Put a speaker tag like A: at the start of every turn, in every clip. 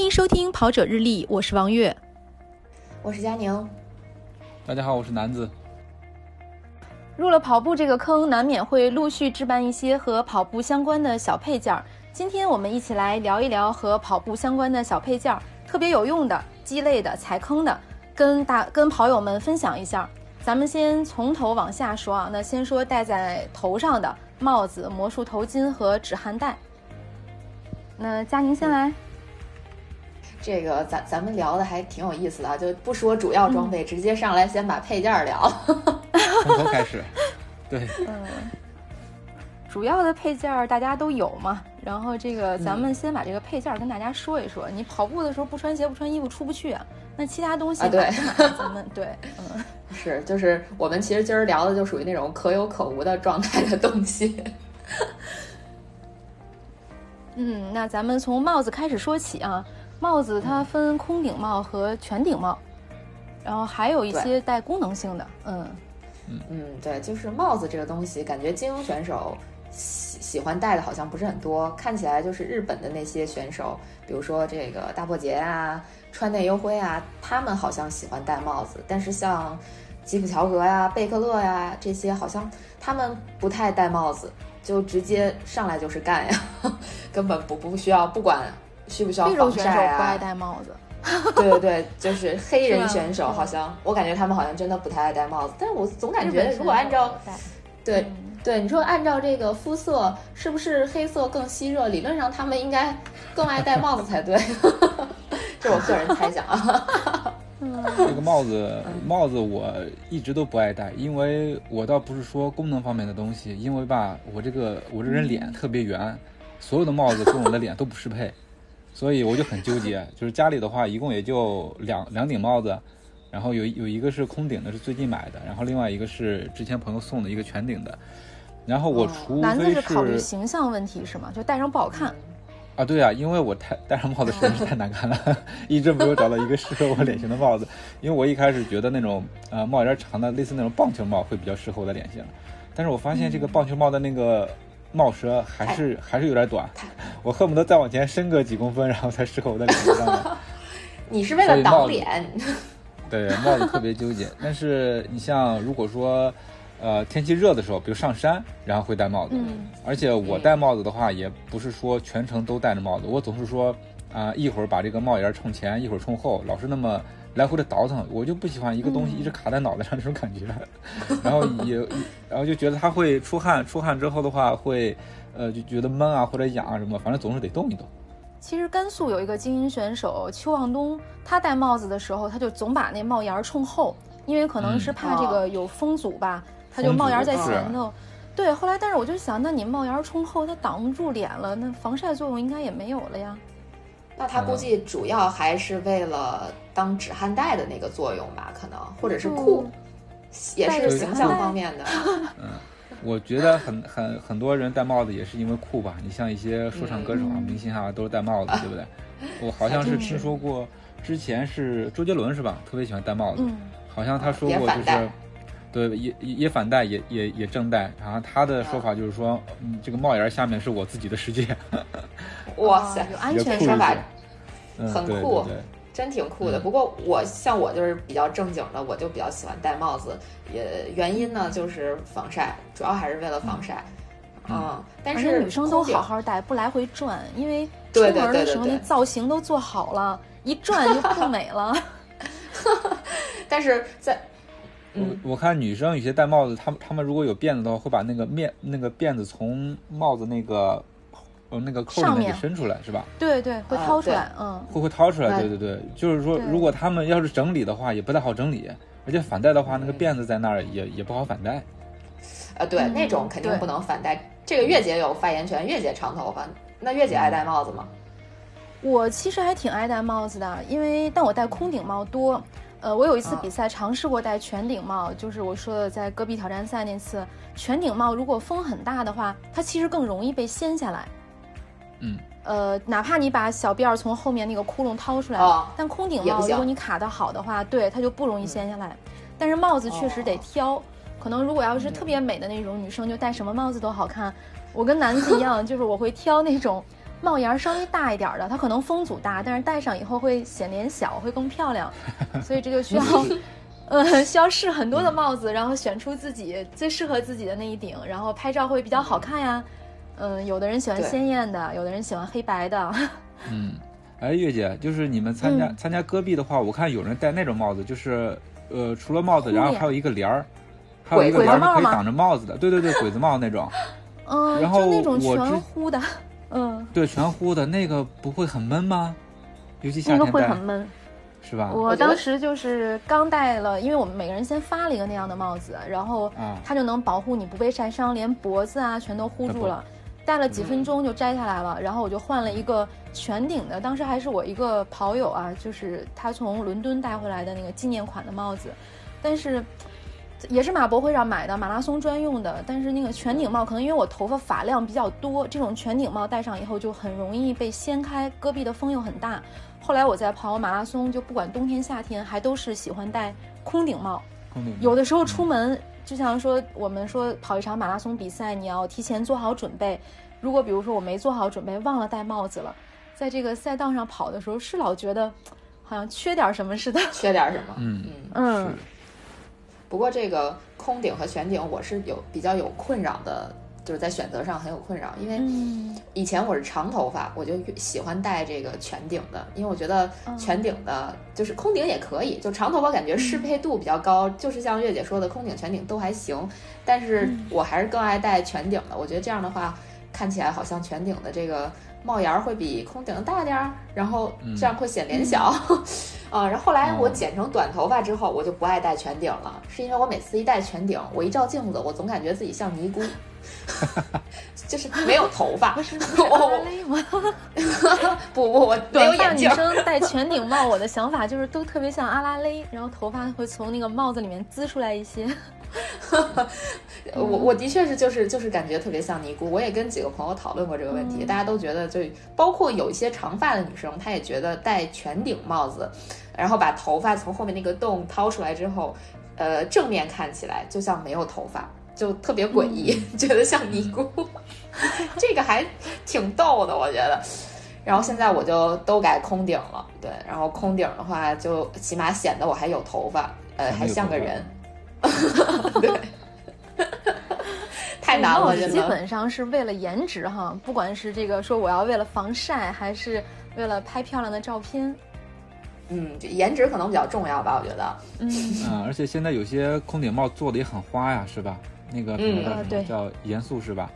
A: 欢迎收听《跑者日历》，我是王悦，
B: 我是佳宁。
C: 大家好，我是南子。
A: 入了跑步这个坑，难免会陆续置办一些和跑步相关的小配件儿。今天我们一起来聊一聊和跑步相关的小配件儿，特别有用的、鸡肋的、踩坑的，跟大跟跑友们分享一下。咱们先从头往下说啊，那先说戴在头上的帽子、魔术头巾和止汗带。那佳宁先来。
B: 这个咱咱们聊的还挺有意思的，就不说主要装备，直接上来先把配件聊。
C: 从头开始，对，
A: 嗯，主要的配件大家都有嘛。然后这个咱们先把这个配件跟大家说一说。你跑步的时候不穿鞋不穿衣服出不去啊。那其他东西
B: 对，
A: 咱们对，嗯，
B: 是就是我们其实今儿聊的就属于那种可有可无的状态的东西。
A: 嗯，那咱们从帽子开始说起啊。帽子它分空顶帽和全顶帽，然后还有一些带功能性的。
B: 嗯嗯嗯，对，就是帽子这个东西，感觉精英选手喜喜欢戴的好像不是很多。看起来就是日本的那些选手，比如说这个大破节啊、川内优辉啊，他们好像喜欢戴帽子。但是像吉普乔格呀、贝克勒呀这些，好像他们不太戴帽子，就直接上来就是干呀，根本不不需要不管。需不需要防晒
A: 啊？不爱戴帽子。
B: 对对对，就是 黑人选手，好像我感觉他们好像真的不太爱戴帽子。但是我总感觉，如果按照，对对，你说按照这个肤色，是不是黑色更吸热？理论上他们应该更爱戴帽子才对。这是我个人猜想啊。
C: 这个帽子，帽子我一直都不爱戴，因为我倒不是说功能方面的东西，因为吧，我这个我这人脸特别圆，所有的帽子跟我的脸都不适配。所以我就很纠结，就是家里的话，一共也就两两顶帽子，然后有有一个是空顶的，是最近买的，然后另外一个是之前朋友送的一个全顶的。然后我除非
A: 是考虑形象问题是吗？就戴上不好看。
C: 啊，对啊，因为我太戴上帽子实在是太难看了，一直没有找到一个适合我脸型的帽子。因为我一开始觉得那种呃帽檐长的，类似那种棒球帽会比较适合我的脸型，但是我发现这个棒球帽的那个。帽舌还是还是有点短，我恨不得再往前伸个几公分，然后才适合我的脸上。
B: 你是为了挡脸？
C: 对，帽子特别纠结。但是你像如果说，呃，天气热的时候，比如上山，然后会戴帽子。嗯。而且我戴帽子的话，也不是说全程都戴着帽子，我总是说，啊，一会儿把这个帽檐冲前，一会儿冲后，老是那么。来回的倒腾，我就不喜欢一个东西一直卡在脑袋上 这种感觉，然后也，然后就觉得它会出汗，出汗之后的话会，呃，就觉得闷啊或者痒啊什么，反正总是得动一动。
A: 其实甘肃有一个精英选手邱望东，他戴帽子的时候，他就总把那帽檐冲后，因为可能是怕这个有风阻吧，他就帽檐在前头。对，后来但是我就想，那你帽檐冲后，它挡不住脸了，那防晒作用应该也没有了呀。
B: 那他估计主要还是为了当止汗带的那个作用吧，可能或者是酷，也是形象方面的。
C: 嗯，我觉得很很很多人戴帽子也是因为酷吧。你像一些说唱歌手啊、明星啊，都是戴帽子，对不对？我好像是听说过，之前是周杰伦是吧？特别喜欢戴帽子，好像他说过就是，对，也也反戴，也也也正戴。然后他的说法就是说，嗯，这个帽檐下面是我自己的世界。
B: 哇塞，有
A: 安全
B: 说法，
C: 很
B: 酷，真挺酷的。不过我像我就是比较正经的，我就比较喜欢戴帽子。也原因呢就是防晒，主要还是为了防晒。嗯，但是
A: 女生都好好戴，不来回转，因为出门的时候那造型都做好了，一转就不美了。
B: 但是在
C: 我我看女生有些戴帽子，她们她们如果有辫子的话，会把那个面那个辫子从帽子那个。哦，那个扣里面给伸出来是吧？
A: 对对，会掏出来，嗯，
C: 会会掏出来，对对对，就是说，如果他们要是整理的话，也不太好整理，而且反戴的话，那个辫子在那儿也也不好反戴。
B: 啊，对，那种肯定不能反戴。这个月姐有发言权，月姐长头发，那月姐爱戴帽子吗？
A: 我其实还挺爱戴帽子的，因为但我戴空顶帽多。呃，我有一次比赛尝试过戴全顶帽，就是我说的在戈壁挑战赛那次，全顶帽如果风很大的话，它其实更容易被掀下来。
C: 嗯，
A: 呃，哪怕你把小辫儿从后面那个窟窿掏出来，但空顶帽如果你卡的好的话，对，它就不容易掀下来。但是帽子确实得挑，可能如果要是特别美的那种女生，就戴什么帽子都好看。我跟男子一样，就是我会挑那种帽檐稍微大一点的，它可能风阻大，但是戴上以后会显脸小，会更漂亮。所以这就需要，呃，需要试很多的帽子，然后选出自己最适合自己的那一顶，然后拍照会比较好看呀。嗯，有的人喜欢鲜艳的，有的人喜欢黑白的。
C: 嗯，哎，月姐，就是你们参加参加戈壁的话，我看有人戴那种帽子，就是呃，除了帽子，然后还有一个帘儿，还有一个帘儿可以挡着帽子的。对对对，鬼子帽那种。
A: 嗯，
C: 然后
A: 那种全呼的。嗯，
C: 对，全呼的那个不会很闷吗？尤其夏天
A: 那个会很闷，
C: 是吧？
A: 我当时就是刚戴了，因为我们每个人先发了一个那样的帽子，然后它就能保护你不被晒伤，连脖子啊全都护住了。戴了几分钟就摘下来了，然后我就换了一个全顶的，当时还是我一个跑友啊，就是他从伦敦带回来的那个纪念款的帽子，但是也是马博会上买的马拉松专用的，但是那个全顶帽可能因为我头发发量比较多，这种全顶帽戴上以后就很容易被掀开，戈壁的风又很大。后来我在跑马拉松，就不管冬天夏天，还都是喜欢戴空顶帽，有的时候出门。就像说，我们说跑一场马拉松比赛，你要提前做好准备。如果比如说我没做好准备，忘了戴帽子了，在这个赛道上跑的时候，是老觉得好像缺点什么似的。
B: 缺点什么？
C: 嗯
A: 嗯嗯。
B: 不过这个空顶和悬顶，我是有比较有困扰的。就是在选择上很有困扰，因为以前我是长头发，我就喜欢戴这个全顶的，因为我觉得全顶的，就是空顶也可以，就长头发感觉适配度比较高，就是像月姐说的，空顶、全顶都还行，但是我还是更爱戴全顶的，我觉得这样的话看起来好像全顶的这个帽檐会比空顶大点儿，然后这样会显脸小，啊，然后后来我剪成短头发之后，我就不爱戴全顶了，是因为我每次一戴全顶，我一照镜子，我总感觉自己像尼姑。就是没有头发，
A: 不是阿拉蕾吗？
B: 不 不，我没有眼镜。
A: 女生戴全顶帽，我的想法就是都特别像阿拉蕾，然后头发会从那个帽子里面滋出来一些。
B: 我我的确是就是就是感觉特别像尼姑。我也跟几个朋友讨论过这个问题，大家都觉得就包括有一些长发的女生，她也觉得戴全顶帽子，然后把头发从后面那个洞掏出来之后，呃，正面看起来就像没有头发。就特别诡异，觉得像尼姑，这个还挺逗的，我觉得。然后现在我就都改空顶了，对。然后空顶的话，就起码显得我还有头发，呃，还像个人。对，太难了，
A: 基本上是为了颜值哈，不管是这个说我要为了防晒，还是为了拍漂亮的照片。
B: 嗯，颜值可能比较重要吧，我觉得。
A: 嗯
C: 嗯，而且现在有些空顶帽做的也很花呀，是吧？那个
B: 嗯
C: 叫叫严肃是吧？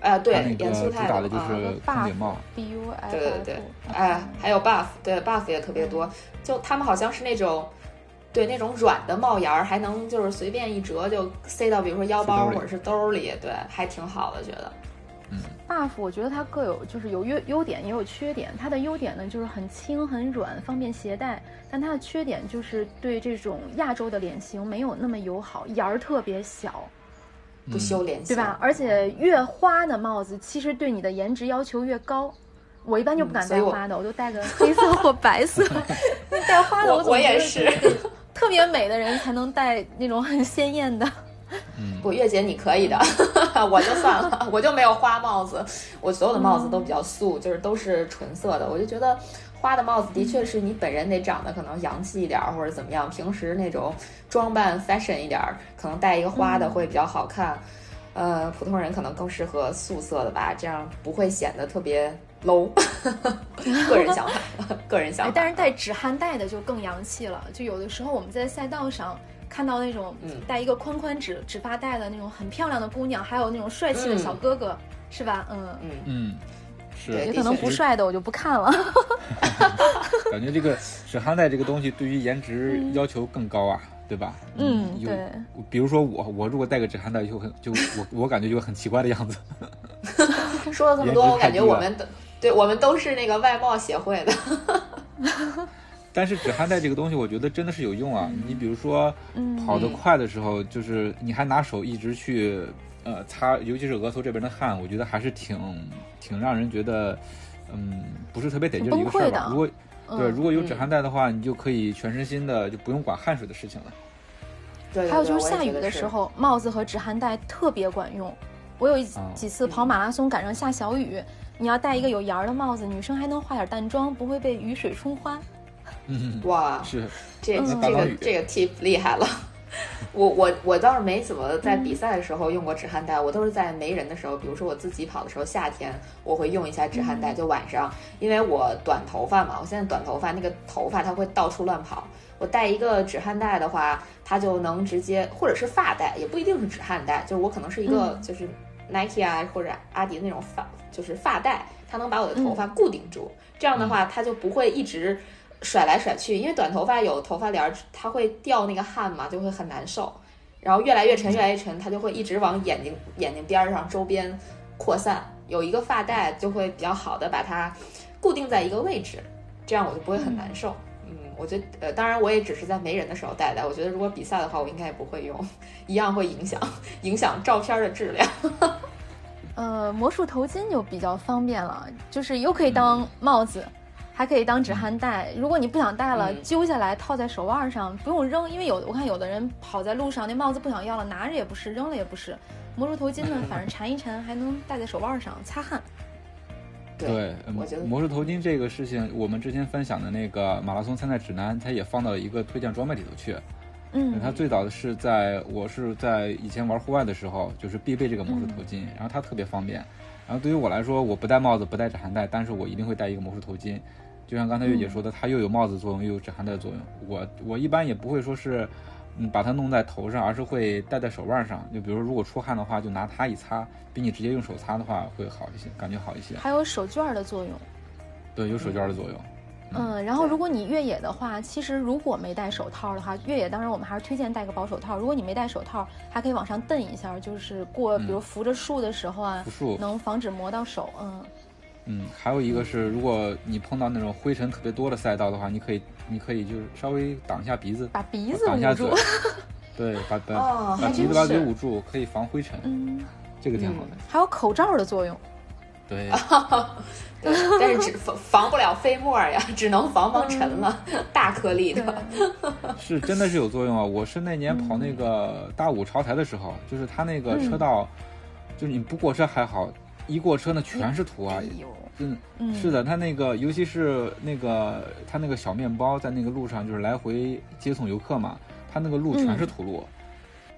B: 啊，对，
C: 严肃主打的就是空顶帽。
A: B U F。
B: 对对对，哎，还有 buff，对 buff 也特别多。就他们好像是那种，对那种软的帽檐儿，还能就是随便一折就塞到，比如说腰包或者是兜里，对，还挺好的，觉得。
A: buff 我觉得它各有就是有优优点也有缺点。它的优点呢就是很轻很软，方便携带。但它的缺点就是对这种亚洲的脸型没有那么友好，檐儿特别小。
B: 不修脸
A: 型，对吧？而且越花的帽子，其实对你的颜值要求越高。我一般就不敢戴花的，我就戴个黑色 或白色。戴花的，
B: 我也是。
A: 特别美的人才能戴那种很鲜艳的。
B: 不，月姐你可以的，我就算了，我就没有花帽子。我所有的帽子都比较素，就是都是纯色的。我就觉得花的帽子的确是你本人得长得可能洋气一点，或者怎么样。平时那种装扮 fashion 一点，可能戴一个花的会比较好看。呃，普通人可能更适合素色的吧，这样不会显得特别 low。个人想法，个人想法。
A: 但是戴止汗带的就更洋气了。就有的时候我们在赛道上。看到那种戴一个宽宽直直发带的那种很漂亮的姑娘，还有那种帅气的小哥哥，是吧？
C: 嗯嗯嗯，是。
A: 也可能不帅的我就不看了。
C: 感觉这个止汗带这个东西对于颜值要求更高啊，对吧？
A: 嗯，对。
C: 比如说我，我如果戴个止汗带，就很就我我感觉就很奇怪的样子。
B: 说了这么多，我感觉我们都对我们都是那个外貌协会的。
C: 但是止汗带这个东西，我觉得真的是有用啊！你比如说，跑得快的时候，就是你还拿手一直去，呃，擦，尤其是额头这边的汗，我觉得还是挺挺让人觉得，嗯，不是特别得劲的一个事儿吧。如果对，如果有止汗带的话，你就可以全身心的，就不用管汗水的事情了。
B: 对，
A: 还有就是下雨
B: 的
A: 时候，帽子和止汗带特别管用。我有几次跑马拉松赶上下小雨。你要戴一个有檐儿的帽子，女生还能化点淡妆，不会被雨水冲花。
C: 嗯，
B: 哇，
C: 是
B: 这这个这个 tip 厉害了。我我我倒是没怎么在比赛的时候用过止汗带，我都是在没人的时候，比如说我自己跑的时候，夏天我会用一下止汗带，就晚上，因为我短头发嘛，我现在短头发，那个头发它会到处乱跑，我带一个止汗带的话，它就能直接，或者是发带，也不一定是止汗带，就是我可能是一个就是 Nike 啊或者阿迪的那种发，就是发带，它能把我的头发固定住，这样的话它就不会一直。甩来甩去，因为短头发有头发帘，它会掉那个汗嘛，就会很难受。然后越来越沉，越来越沉，它就会一直往眼睛眼睛边上周边扩散。有一个发带就会比较好的把它固定在一个位置，这样我就不会很难受。嗯，我觉得呃，当然我也只是在没人的时候戴戴。我觉得如果比赛的话，我应该也不会用，一样会影响影响照片的质量。
A: 呃，魔术头巾就比较方便了，就是又可以当帽子。还可以当止汗带，如果你不想戴了，揪下来套在手腕上，不用扔。因为有我看有的人跑在路上，那帽子不想要了，拿着也不是，扔了也不是。魔术头巾呢，反正缠一缠，还能戴在手腕上擦汗。
B: 对，
C: 魔术头巾这个事情，我们之前分享的那个马拉松参赛指南，它也放到一个推荐装备里头去。
A: 嗯，
C: 它最早的是在我是在以前玩户外的时候，就是必备这个魔术头巾，然后它特别方便。然后对于我来说，我不戴帽子，不戴止汗带，但是我一定会戴一个魔术头巾。就像刚才月姐说的，它又有帽子作用，又有止汗带作用。我我一般也不会说是，嗯，把它弄在头上，而是会戴在手腕上。就比如如果出汗的话，就拿它一擦，比你直接用手擦的话会好一些，感觉好一些。
A: 还有手绢的作用。
C: 对，有手绢的作用。
A: 嗯，然后如果你越野的话，其实如果没戴手套的话，越野当然我们还是推荐戴个薄手套。如果你没戴手套，还可以往上蹬一下，就是过，比如扶着树的时候啊，能防止磨到手。嗯。
C: 嗯，还有一个是，如果你碰到那种灰尘特别多的赛道的话，你可以，你可以就是稍微挡一下鼻子，
A: 把鼻子
C: 挡一下嘴，对，把把把鼻子把嘴捂住，可以防灰尘。嗯，这个挺好的。
A: 还有口罩的作用。
C: 对，
B: 但是只防防不了飞沫呀，只能防防尘了，大颗粒的。
C: 是真的是有作用啊！我是那年跑那个大五朝台的时候，就是他那个车道，就是你不过车还好。一过车呢，全是土啊！嗯，是的，他那个，尤其是那个他那个小面包，在那个路上就是来回接送游客嘛，他那个路全是土路，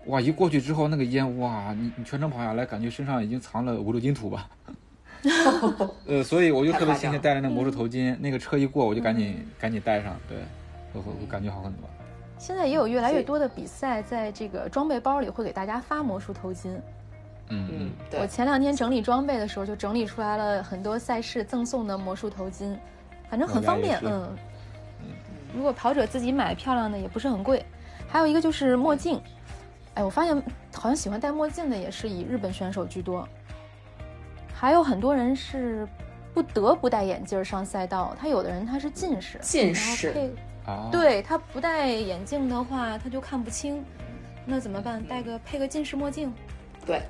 C: 哇！一过去之后，那个烟，哇！你你全程跑下来，感觉身上已经藏了五六斤土吧。呃，所以我就特别庆幸戴着那魔术头巾，那个车一过，我就赶紧赶紧戴上，对，我我感觉好很多。
A: 现在也有越来越多的比赛，在这个装备包里会给大家发魔术头巾。
C: 嗯嗯，
A: 我前两天整理装备的时候，就整理出来了很多赛事赠送的魔术头巾，反正很方便。嗯嗯，如果跑者自己买漂亮的也不是很贵。还有一个就是墨镜，哎，我发现好像喜欢戴墨镜的也是以日本选手居多。还有很多人是不得不戴眼镜上赛道，他有的人他是近视，
B: 近视
C: 啊，
A: 对他不戴眼镜的话他就看不清，那怎么办？戴个配个近视墨镜，
B: 对。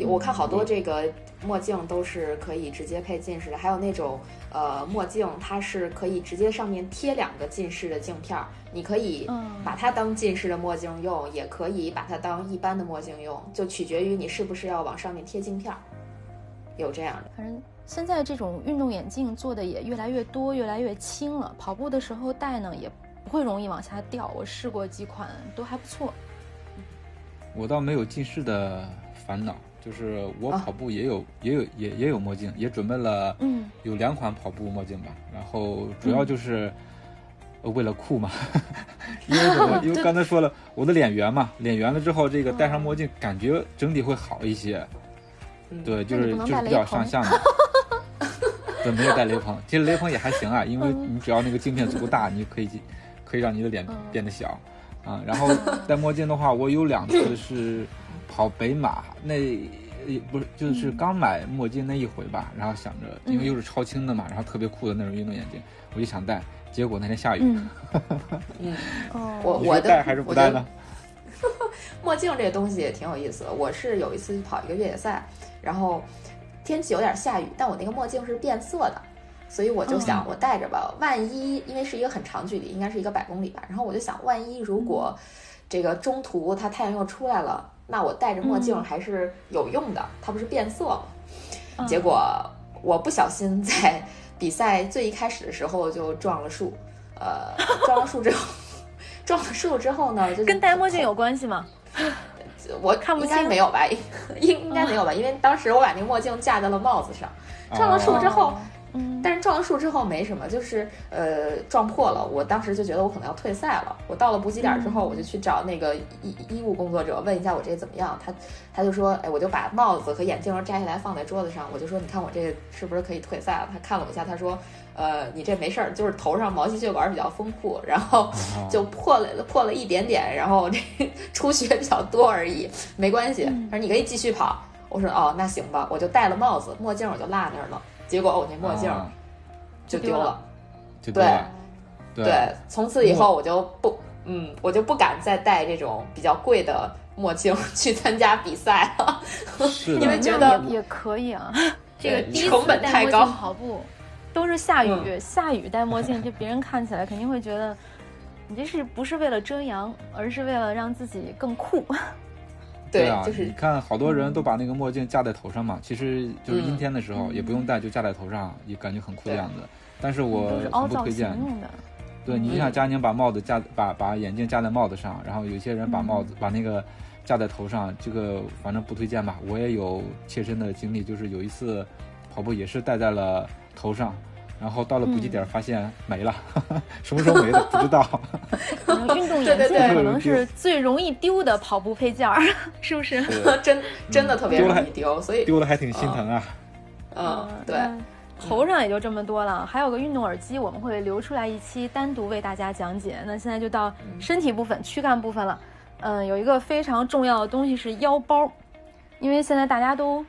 B: 我看好多这个墨镜都是可以直接配近视的，还有那种呃墨镜，它是可以直接上面贴两个近视的镜片儿，你可以把它当近视的墨镜用，也可以把它当一般的墨镜用，就取决于你是不是要往上面贴镜片儿。有这样的，
A: 反正现在这种运动眼镜做的也越来越多，越来越轻了，跑步的时候戴呢也不会容易往下掉。我试过几款都还不错。
C: 我倒没有近视的烦恼。就是我跑步也有也有也也有墨镜，也准备了，
A: 嗯，
C: 有两款跑步墨镜吧。然后主要就是为了酷嘛 因为什么？因为刚才说了，我的脸圆嘛，脸圆了之后，这个戴上墨镜感觉整体会好一些。对，就是就是比较上相的。对，没有戴雷朋，其实雷朋也还行啊，因为你只要那个镜片足够大，你可以可以让你的脸变得小啊。然后戴墨镜的话，我有两次是。跑北马那不是就是刚买墨镜那一回吧，然后想着因为又是超轻的嘛，然后特别酷的那种运动眼镜，我就想戴，结果那天下雨。
B: 嗯，我我
C: 戴还是不戴呢？
B: 墨镜这个东西也挺有意思的。我是有一次跑一个越野赛，然后天气有点下雨，但我那个墨镜是变色的，所以我就想我戴着吧，万一因为是一个很长距离，应该是一个百公里吧，然后我就想万一如果这个中途它太阳又出来了。那我戴着墨镜还是有用的，它不是变色吗？结果我不小心在比赛最一开始的时候就撞了树，呃，撞了树之后，撞了树之后呢，就
A: 跟戴墨镜有关系吗？
B: 我
A: 看不
B: 应该没有吧，应应该没有吧，因为当时我把那个墨镜架在了帽子上，撞了树之后。
A: 嗯，
B: 但是撞了树之后没什么，就是呃撞破了。我当时就觉得我可能要退赛了。我到了补给点之后，我就去找那个医医务工作者问一下我这怎么样。他他就说，哎，我就把帽子和眼镜摘下来放在桌子上，我就说，你看我这是不是可以退赛了？他看了我一下，他说，呃，你这没事儿，就是头上毛细血管比较丰富，然后就破了破了一点点，然后这出血比较多而已，没关系。他说你可以继续跑。我说哦，那行吧，我就戴了帽子，墨镜我就落那儿了。结果我那墨镜就丢了，
C: 就
B: 对
C: 对，
B: 从此以后我就不，嗯，我就不敢再戴这种比较贵的墨镜去参加比赛了，因为觉得
A: 也可以啊。这个
B: 成本太高，
A: 跑步都是下雨，下雨戴墨镜，就别人看起来肯定会觉得你这是不是为了遮阳，而是为了让自己更酷。
B: 对
C: 啊，
B: 就是
C: 你看，好多人都把那个墨镜架在头上嘛，其实就是阴天的时候也不用戴，就架在头上，也感觉很酷的样子。但是我很不推荐。对你就像佳宁把帽子架，把把眼镜架在帽子上，然后有些人把帽子把那个架在头上，这个反正不推荐吧。我也有切身的经历，就是有一次跑步也是戴在了头上。然后到了补给点，发现没了，什么时候没的 不知道。
A: 运动眼镜可能是最容易丢的跑步配件儿，是不是？
B: 真真的特别容易丢，所以
C: 丢了还挺心疼啊。
B: 嗯，对。
A: 头上也就这么多了，还有个运动耳机，我们会留出来一期单独为大家讲解。那现在就到身体部分、躯干部分了。嗯，有一个非常重要的东西是腰包，因为现在大家都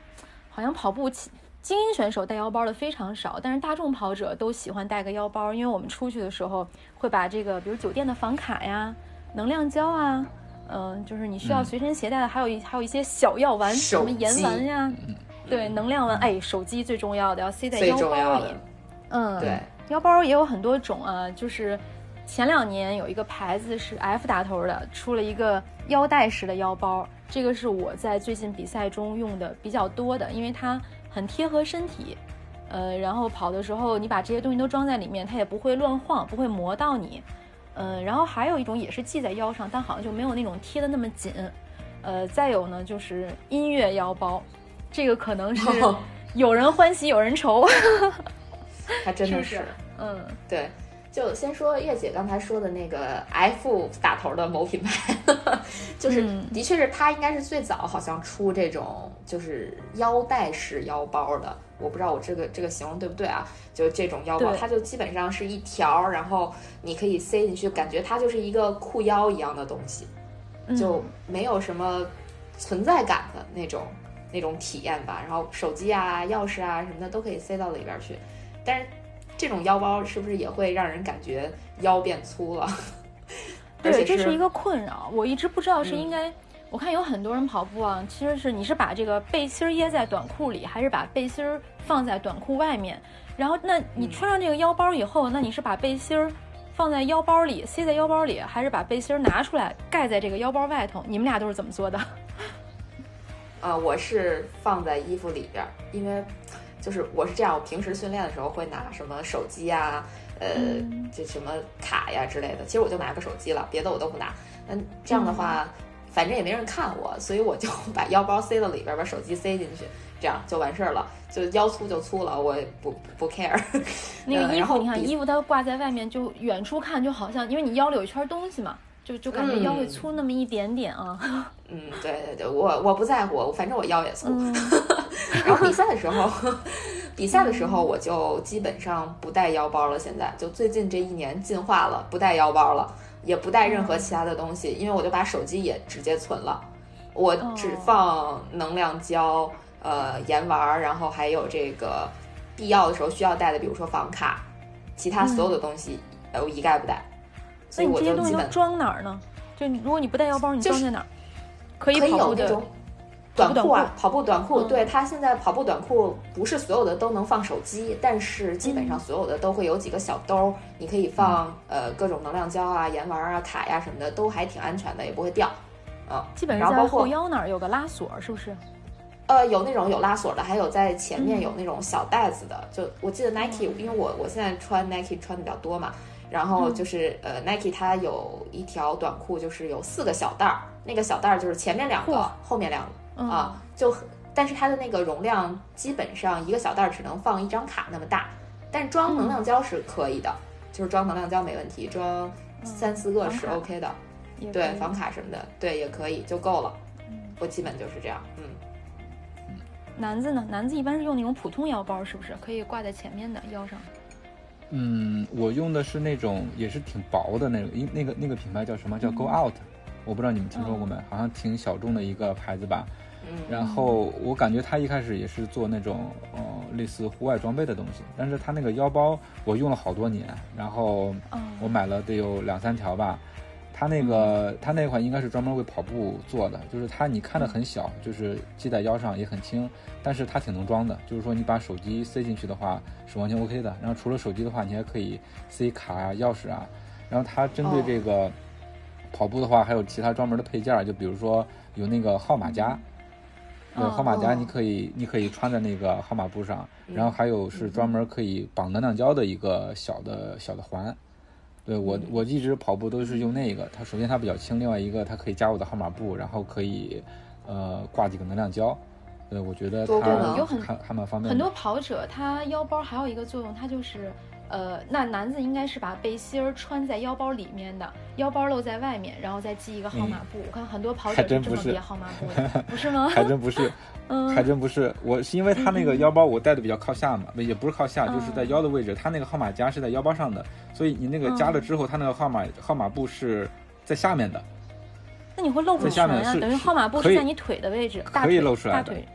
A: 好像跑步起。精英选手带腰包的非常少，但是大众跑者都喜欢带个腰包，因为我们出去的时候会把这个，比如酒店的房卡呀、能量胶啊，嗯，就是你需要随身携带的，还有一还有一些小药丸，什么盐丸呀，对，能量丸，哎，手机最重要的要塞在腰包里，嗯，
B: 对，
A: 腰包也有很多种啊，就是前两年有一个牌子是 F 打头的，出了一个腰带式的腰包，这个是我在最近比赛中用的比较多的，因为它。很贴合身体，呃，然后跑的时候你把这些东西都装在里面，它也不会乱晃，不会磨到你，嗯，然后还有一种也是系在腰上，但好像就没有那种贴的那么紧，呃，再有呢就是音乐腰包，这个可能是有人欢喜有人愁，
B: 还真的是，
A: 嗯，
B: 对。就先说月姐刚才说的那个 F 打头的某品牌，就是的确是它应该是最早好像出这种就是腰带式腰包的，我不知道我这个这个形容对不对啊？就这种腰包，它就基本上是一条，然后你可以塞进去，感觉它就是一个裤腰一样的东西，就没有什么存在感的那种那种体验吧。然后手机啊、钥匙啊什么的都可以塞到里边去，但是。这种腰包是不是也会让人感觉腰变粗了？
A: 对，这
B: 是
A: 一个困扰。我一直不知道是应该，我看有很多人跑步啊，其实是你是把这个背心掖在短裤里，还是把背心放在短裤外面？然后，那你穿上这个腰包以后，那你是把背心放在腰包里，塞在腰包里，还是把背心拿出来盖在这个腰包外头？你们俩都是怎么做的？
B: 啊，我是放在衣服里边，因为。就是我是这样，我平时训练的时候会拿什么手机啊，呃，这什么卡呀之类的。其实我就拿个手机了，别的我都不拿。嗯，这样的话，反正也没人看我，所以我就 把腰包塞到里边，把手机塞进去，这样就完事儿了。就腰粗就粗了，我也不不 care。
A: 那个衣服，你看衣服它挂在外面，就远处看就好像，因为你腰里有一圈东西嘛。就就感觉腰会粗那么一点点啊。
B: 嗯，对对对，我我不在乎，反正我腰也粗。然后比赛的时候，比赛的时候我就基本上不带腰包了。现在就最近这一年进化了，不带腰包了，也不带任何其他的东西，因为我就把手机也直接存了，我只放能量胶、呃盐丸，然后还有这个必要的时候需要带的，比如说房卡，其他所有的东西我一概不带。
A: 那你这些东西都装哪儿呢？就如果你不带腰包，你装在哪儿？
B: 可
A: 以
B: 有那种短
A: 裤
B: 啊，跑步短裤。对，它现在跑步短裤不是所有的都能放手机，但是基本上所有的都会有几个小兜，你可以放呃各种能量胶啊、盐丸啊、卡呀什么的，都还挺安全的，也不会掉。嗯，
A: 基本上在后腰那儿有个拉锁，是不是？
B: 呃，有那种有拉锁的，还有在前面有那种小袋子的。就我记得 Nike，因为我我现在穿 Nike 穿的比较多嘛，然后就是呃 Nike 它有一条短裤，就是有四个小袋儿，那个小袋儿就是前面两个，后面两个啊，就但是它的那个容量基本上一个小袋儿只能放一张卡那么大，但是装能量胶是可以的，就是装能量胶没问题，装三四个是 OK 的，对，房卡什么的，对也可以就够了。我基本就是这样，嗯。
A: 男子呢？男子一般是用那种普通腰包，是不是可以挂在前面的腰上？
C: 嗯，我用的是那种也是挺薄的那种，因那个那个品牌叫什么叫 Go Out，我不知道你们听说过没？好像挺小众的一个牌子吧。
B: 嗯。
C: 然后我感觉他一开始也是做那种呃类似户外装备的东西，但是他那个腰包我用了好多年，然后我买了得有两三条吧。它那个，它那款应该是专门为跑步做的，就是它你看的很小，就是系在腰上也很轻，但是它挺能装的，就是说你把手机塞进去的话是完全 OK 的。然后除了手机的话，你还可以塞卡啊、钥匙啊。然后它针对这个跑步的话，还有其他专门的配件，就比如说有那个号码夹，有号码夹你可以你可以穿在那个号码布上，然后还有是专门可以绑能量胶的一个小的小的环。对我，我一直跑步都是用那个。它首先它比较轻，另外一个它可以加我的号码布，然后可以，呃，挂几个能量胶。对，我觉得它
A: 有很
C: 还蛮方便。
A: 很多跑者他腰包还有一个作用，它就是。呃，那男子应该是把背心儿穿在腰包里面的，腰包露在外面，然后再系一个号码布。我看很多跑者
C: 这
A: 么别号码布的，不是吗？
C: 还真不是，
A: 嗯，
C: 还真不是。我是因为他那个腰包我带的比较靠下嘛，也不是靠下，就是在腰的位置。他那个号码夹是在腰包上的，所以你那个夹了之后，他那个号码号码布是在下面的。
A: 那你会露不全啊？等于号码布是在你腿的位置，
C: 可以露出来
A: 的。大腿，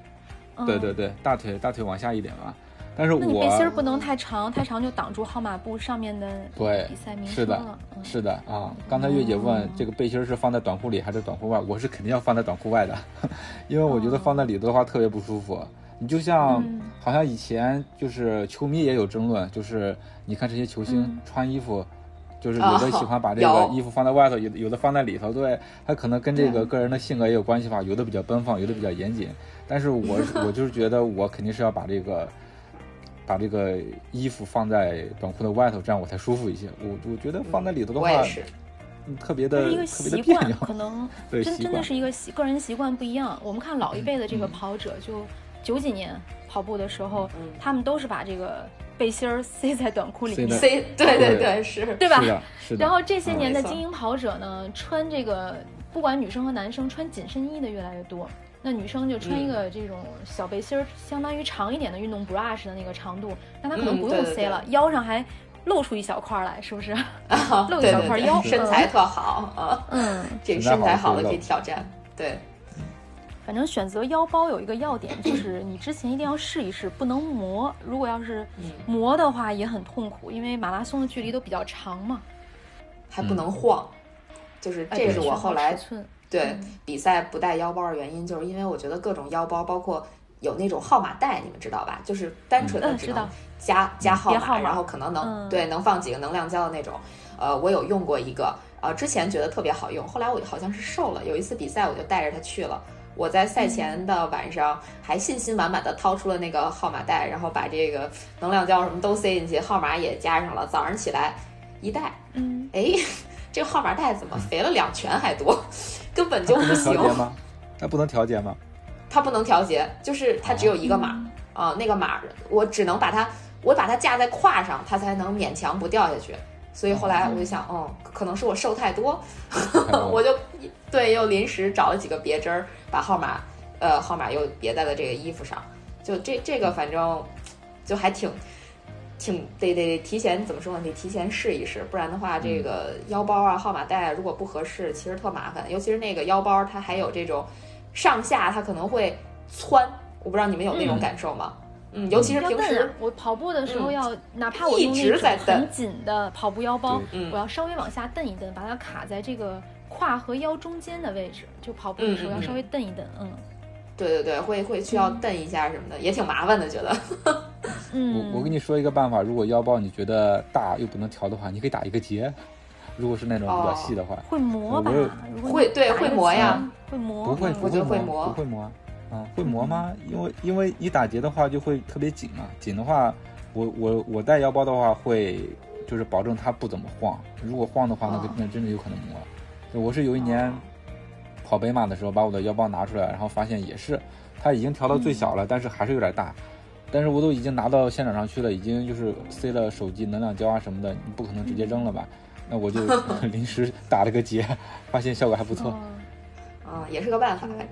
C: 对对对，大腿大腿往下一点嘛。但是我
A: 背心儿不能太长，太长就挡住号码布上面的
C: 对
A: 比赛名
C: 称了。是的啊，刚才月姐问这个背心儿是放在短裤里还是短裤外，我是肯定要放在短裤外的，因为我觉得放在里头的话特别不舒服。你就像好像以前就是球迷也有争论，就是你看这些球星穿衣服，就是有的喜欢把这个衣服放在外头，有有的放在里头，对，他可能跟这个个人的性格也有关系吧，有的比较奔放，有的比较严谨。但是我 我就是觉得我肯定是要把这个。把这个衣服放在短裤的外头，这样我才舒服一些。我我觉得放在里头的话，特别的，
A: 是一个习惯，可能真真的是一个习个人习惯不一样。我们看老一辈的这个跑者，就九几年跑步的时候，他们都是把这个背心儿塞在短裤里面，
B: 塞，对对对，是，
A: 对吧？
C: 是
A: 然后这些年的精英跑者呢，穿这个不管女生和男生穿紧身衣的越来越多。那女生就穿一个这种小背心儿，相当于长一点的运动 bra 式的那个长度，那她可能不用塞了，腰上还露出一小块来，是不是？露一小块腰，
B: 身材特好啊。嗯，这个身材好的可以挑战。对，
A: 反正选择腰包有一个要点，就是你之前一定要试一试，不能磨。如果要是磨的话，也很痛苦，因为马拉松的距离都比较长嘛，
B: 还不能晃。就是这是我后来。对比赛不带腰包的原因，就是因为我觉得各种腰包，包括有那种号码袋，你们知道吧？就是单纯的只能加加号码，然后可能能对能放几个能量胶的那种。呃，我有用过一个，呃，之前觉得特别好用，后来我好像是瘦了。有一次比赛，我就带着它去了。我在赛前的晚上还信心满满的掏出了那个号码袋，然后把这个能量胶什么都塞进去，号码也加上了。早上起来一戴，嗯，哎，这个号码袋怎么肥了两拳还多？根本就不行
C: 吗？它不能调节吗？
B: 它不能调节，就是它只有一个码啊，那个码我只能把它，我把它架在胯上，它才能勉强不掉下去。所以后来我就想，嗯，可能是我瘦太多，我就对又临时找了几个别针儿，把号码呃号码又别在了这个衣服上。就这这个反正就还挺。挺得得提前怎么说呢？得提前试一试，不然的话，这个腰包啊、号码带如果不合适，其实特麻烦。尤其是那个腰包，它还有这种上下，它可能会窜。我不知道你们有那种感受吗？嗯，尤其是平时
A: 我跑步的时候，要哪怕我一直在很紧的跑步腰包，我要稍微往下蹬一蹬，把它卡在这个胯和腰中间的位置，就跑步的时候要稍微蹬一蹬。嗯，
B: 对对对，会会需要蹬一下什么的，也挺麻烦的，觉得。
C: 我我跟你说一个办法，如果腰包你觉得大又不能调的话，你可以打一个结。如果是那种比较细的话，
A: 会磨吧？
B: 会对会磨呀，
A: 会磨。
C: 不会，
B: 不
C: 会
B: 磨，
C: 不会磨。嗯，会磨吗？因为因为你打结的话就会特别紧嘛，紧的话，我我我带腰包的话会就是保证它不怎么晃，如果晃的话，那个那真的有可能磨。我是有一年跑北马的时候，把我的腰包拿出来，然后发现也是，它已经调到最小了，但是还是有点大。但是我都已经拿到现场上去了，已经就是塞了手机、能量胶啊什么的，你不可能直接扔了吧？那我就 临时打了个结，发现效果还不错。
B: 啊，也是个办法，反正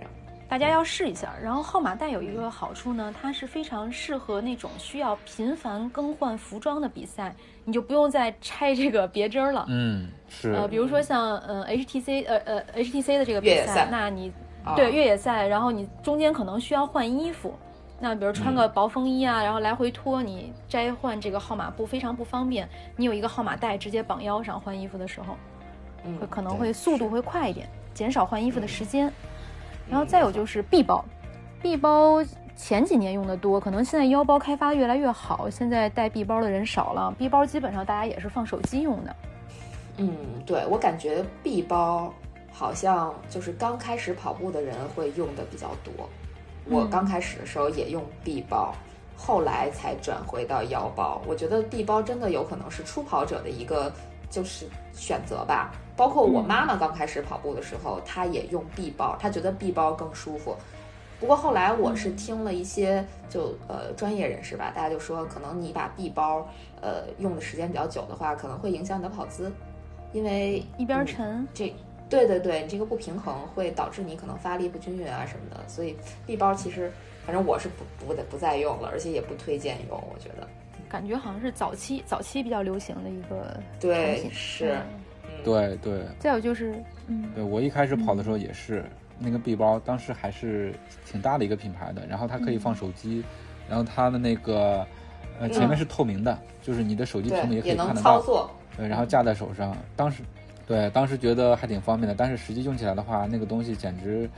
A: 大家要试一下。然后号码带有一个好处呢，它是非常适合那种需要频繁更换服装的比赛，你就不用再拆这个别针了。
C: 嗯，是。
A: 呃，比如说像呃 HTC 呃呃 HTC 的这个比赛，那你对越野赛，然后你中间可能需要换衣服。那比如穿个薄风衣啊，然后来回脱，你摘换这个号码布非常不方便。你有一个号码带，直接绑腰上换衣服的时候，会可能会速度会快一点，减少换衣服的时间。然后再有就是臂包，臂包前几年用的多，可能现在腰包开发越来越好，现在带臂包的人少了。臂包基本上大家也是放手机用的。
B: 嗯，对我感觉臂包好像就是刚开始跑步的人会用的比较多。我刚开始的时候也用臂包，后来才转回到腰包。我觉得臂包真的有可能是初跑者的一个就是选择吧。包括我妈妈刚开始跑步的时候，她也用 B 包，她觉得 B 包更舒服。不过后来我是听了一些就呃专业人士吧，大家就说可能你把 B 包呃用的时间比较久的话，可能会影响你的跑姿，因为
A: 一边沉
B: 这。对对对，你这个不平衡会导致你可能发力不均匀啊什么的，所以 B 包其实，反正我是不不不再用了，而且也不推荐用。我觉得，
A: 感觉好像是早期早期比较流行的一个
B: 对是，
C: 对对。
A: 再有就是，嗯，
C: 对我一开始跑的时候也是那个臂包，当时还是挺大的一个品牌的，然后它可以放手机，然后它的那个呃前面是透明的，就是你的手机屏幕也可以看得到，对，然后架在手上，当时。对，当时觉得还挺方便的，但是实际用起来的话，那个东西简直，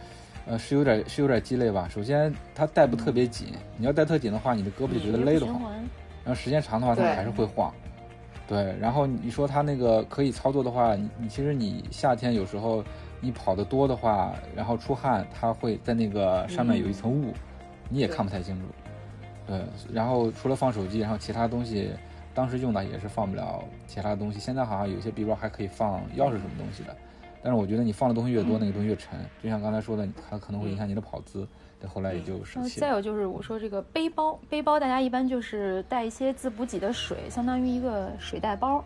C: 呃，是有点是有点鸡肋吧。首先，它带不特别紧，你要带特紧的话，你的胳膊就觉得勒得慌。然后时间长的话，它还是会晃。对，然后你说它那个可以操作的话，你你其实你夏天有时候你跑得多的话，然后出汗，它会在那个上面有一层雾，你也看不太清楚。对，然后除了放手机，然后其他东西。当时用的也是放不了其他的东西，现在好像有些背包还可以放钥匙什么东西的，但是我觉得你放的东西越多，那个东西越沉，就像刚才说的，它可能会影响你的跑姿。对，后来也就舍弃
A: 了。再有就是我说这个背包，背包大家一般就是带一些自补给的水，相当于一个水袋包。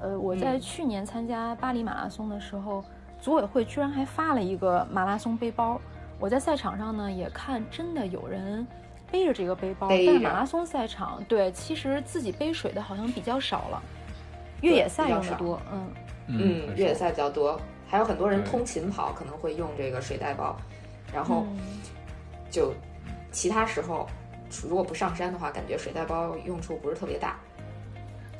A: 呃，我在去年参加巴黎马拉松的时候，组委会居然还发了一个马拉松背包。我在赛场上呢也看，真的有人。背着这个背包，但马拉松赛场对，其实自己背水的好像比较少了。越野赛用的多，
B: 嗯嗯，越野赛比较多，还有很多人通勤跑可能会用这个水袋包，然后就其他时候如果不上山的话，感觉水袋包用处不是特别大。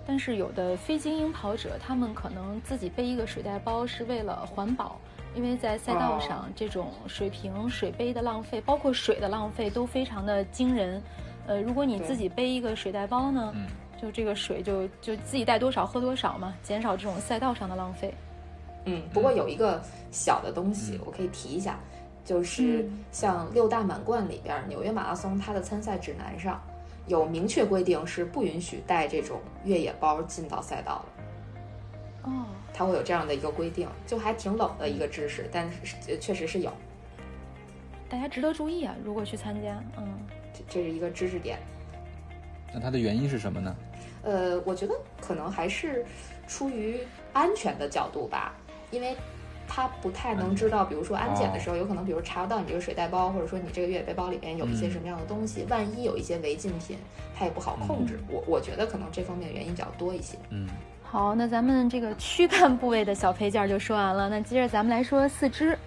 A: 但是有的非精英跑者，他们可能自己背一个水袋包是为了环保。因为在赛道上，这种水瓶、水杯的浪费，包括水的浪费，都非常的惊人。呃，如果你自己背一个水袋包呢，就这个水就就自己带多少喝多少嘛，减少这种赛道上的浪费。
B: 嗯，不过有一个小的东西我可以提一下，就是像六大满贯里边，纽约马拉松它的参赛指南上有明确规定，是不允许带这种越野包进到赛道
A: 的。哦。
B: 它会有这样的一个规定，就还挺冷的一个知识，但是确实是有，
A: 大家值得注意啊！如果去参加，嗯，
B: 这这是一个知识点。
C: 那它的原因是什么呢？
B: 呃，我觉得可能还是出于安全的角度吧，因为他不太能知道，比如说安检的时候，有可能比如查不到你这个水袋包，或者说你这个越野背包里边有一些什么样的东西，万一有一些违禁品，他也不好控制。我我觉得可能这方面原因比较多一些。
C: 嗯。
A: 好，那咱们这个躯干部位的小配件就说完了。那接着咱们来说四肢，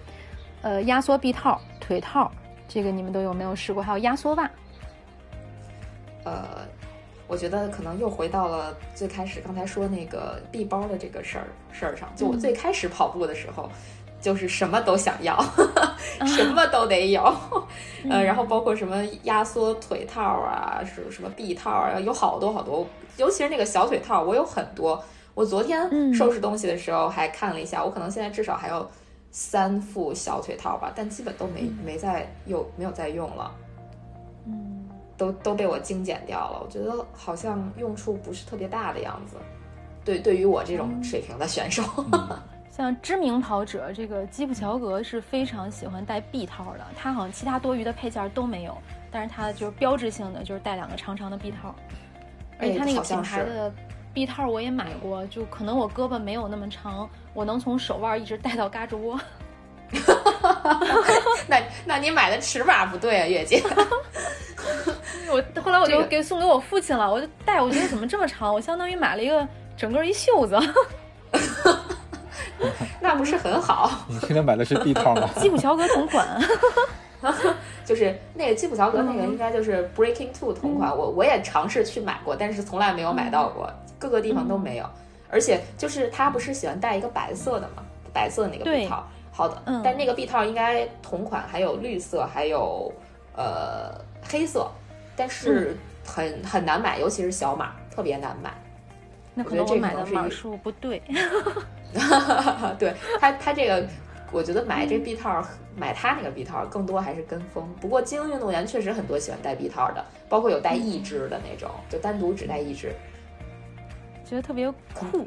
A: 呃，压缩臂套、腿套，这个你们都有没有试过？还有压缩袜。
B: 呃，我觉得可能又回到了最开始刚才说那个臂包的这个事儿事儿上。就我最开始跑步的时候，就是什么都想要，什么都得有。呃，然后包括什么压缩腿套啊，什什么臂套啊，有好多好多。尤其是那个小腿套，我有很多。我昨天收拾东西的时候还看了一下，我可能现在至少还有三副小腿套吧，但基本都没
A: 嗯
B: 没再又没有再用了，
A: 嗯，
B: 都都被我精简掉了。我觉得好像用处不是特别大的样子。对，对于我这种水平的选手，
A: 像知名跑者这个基普乔格是非常喜欢带臂套的，他好像其他多余的配件都没有，但是他就是标志性的就是带两个长长的臂套，而且他那个品牌的臂套我也买过，就可能我胳膊没有那么长，我能从手腕一直戴到胳肢窝。
B: 那那你买的尺码不对啊，月姐。
A: 我后来我就给送给我父亲了，我就戴，我觉得怎么这么长？我相当于买了一个整个一袖子。
B: 那不是很好？
C: 你现在买的是臂套吗？
A: 基普乔格同款，
B: 就是那个基普乔格那个
A: 嗯
B: 应该就是 Breaking Two 同款，我我也尝试去买过，但是从来没有买到过，各个地方都没有。而且就是他不是喜欢戴一个白色的嘛，白色的那个臂套，好的，
A: 嗯
B: 但那个臂套应该同款，还有绿色，还有呃黑色，但是很很难买，尤其是小码，特别难买。
A: 那可
B: 我觉得这
A: 能我买的码数不对。
B: 对他，他这个，我觉得买这臂套，买他那个臂套更多还是跟风。不过精英运动员确实很多喜欢戴臂套的，包括有戴一只的那种，就单独只戴一只。
A: 觉得特别酷。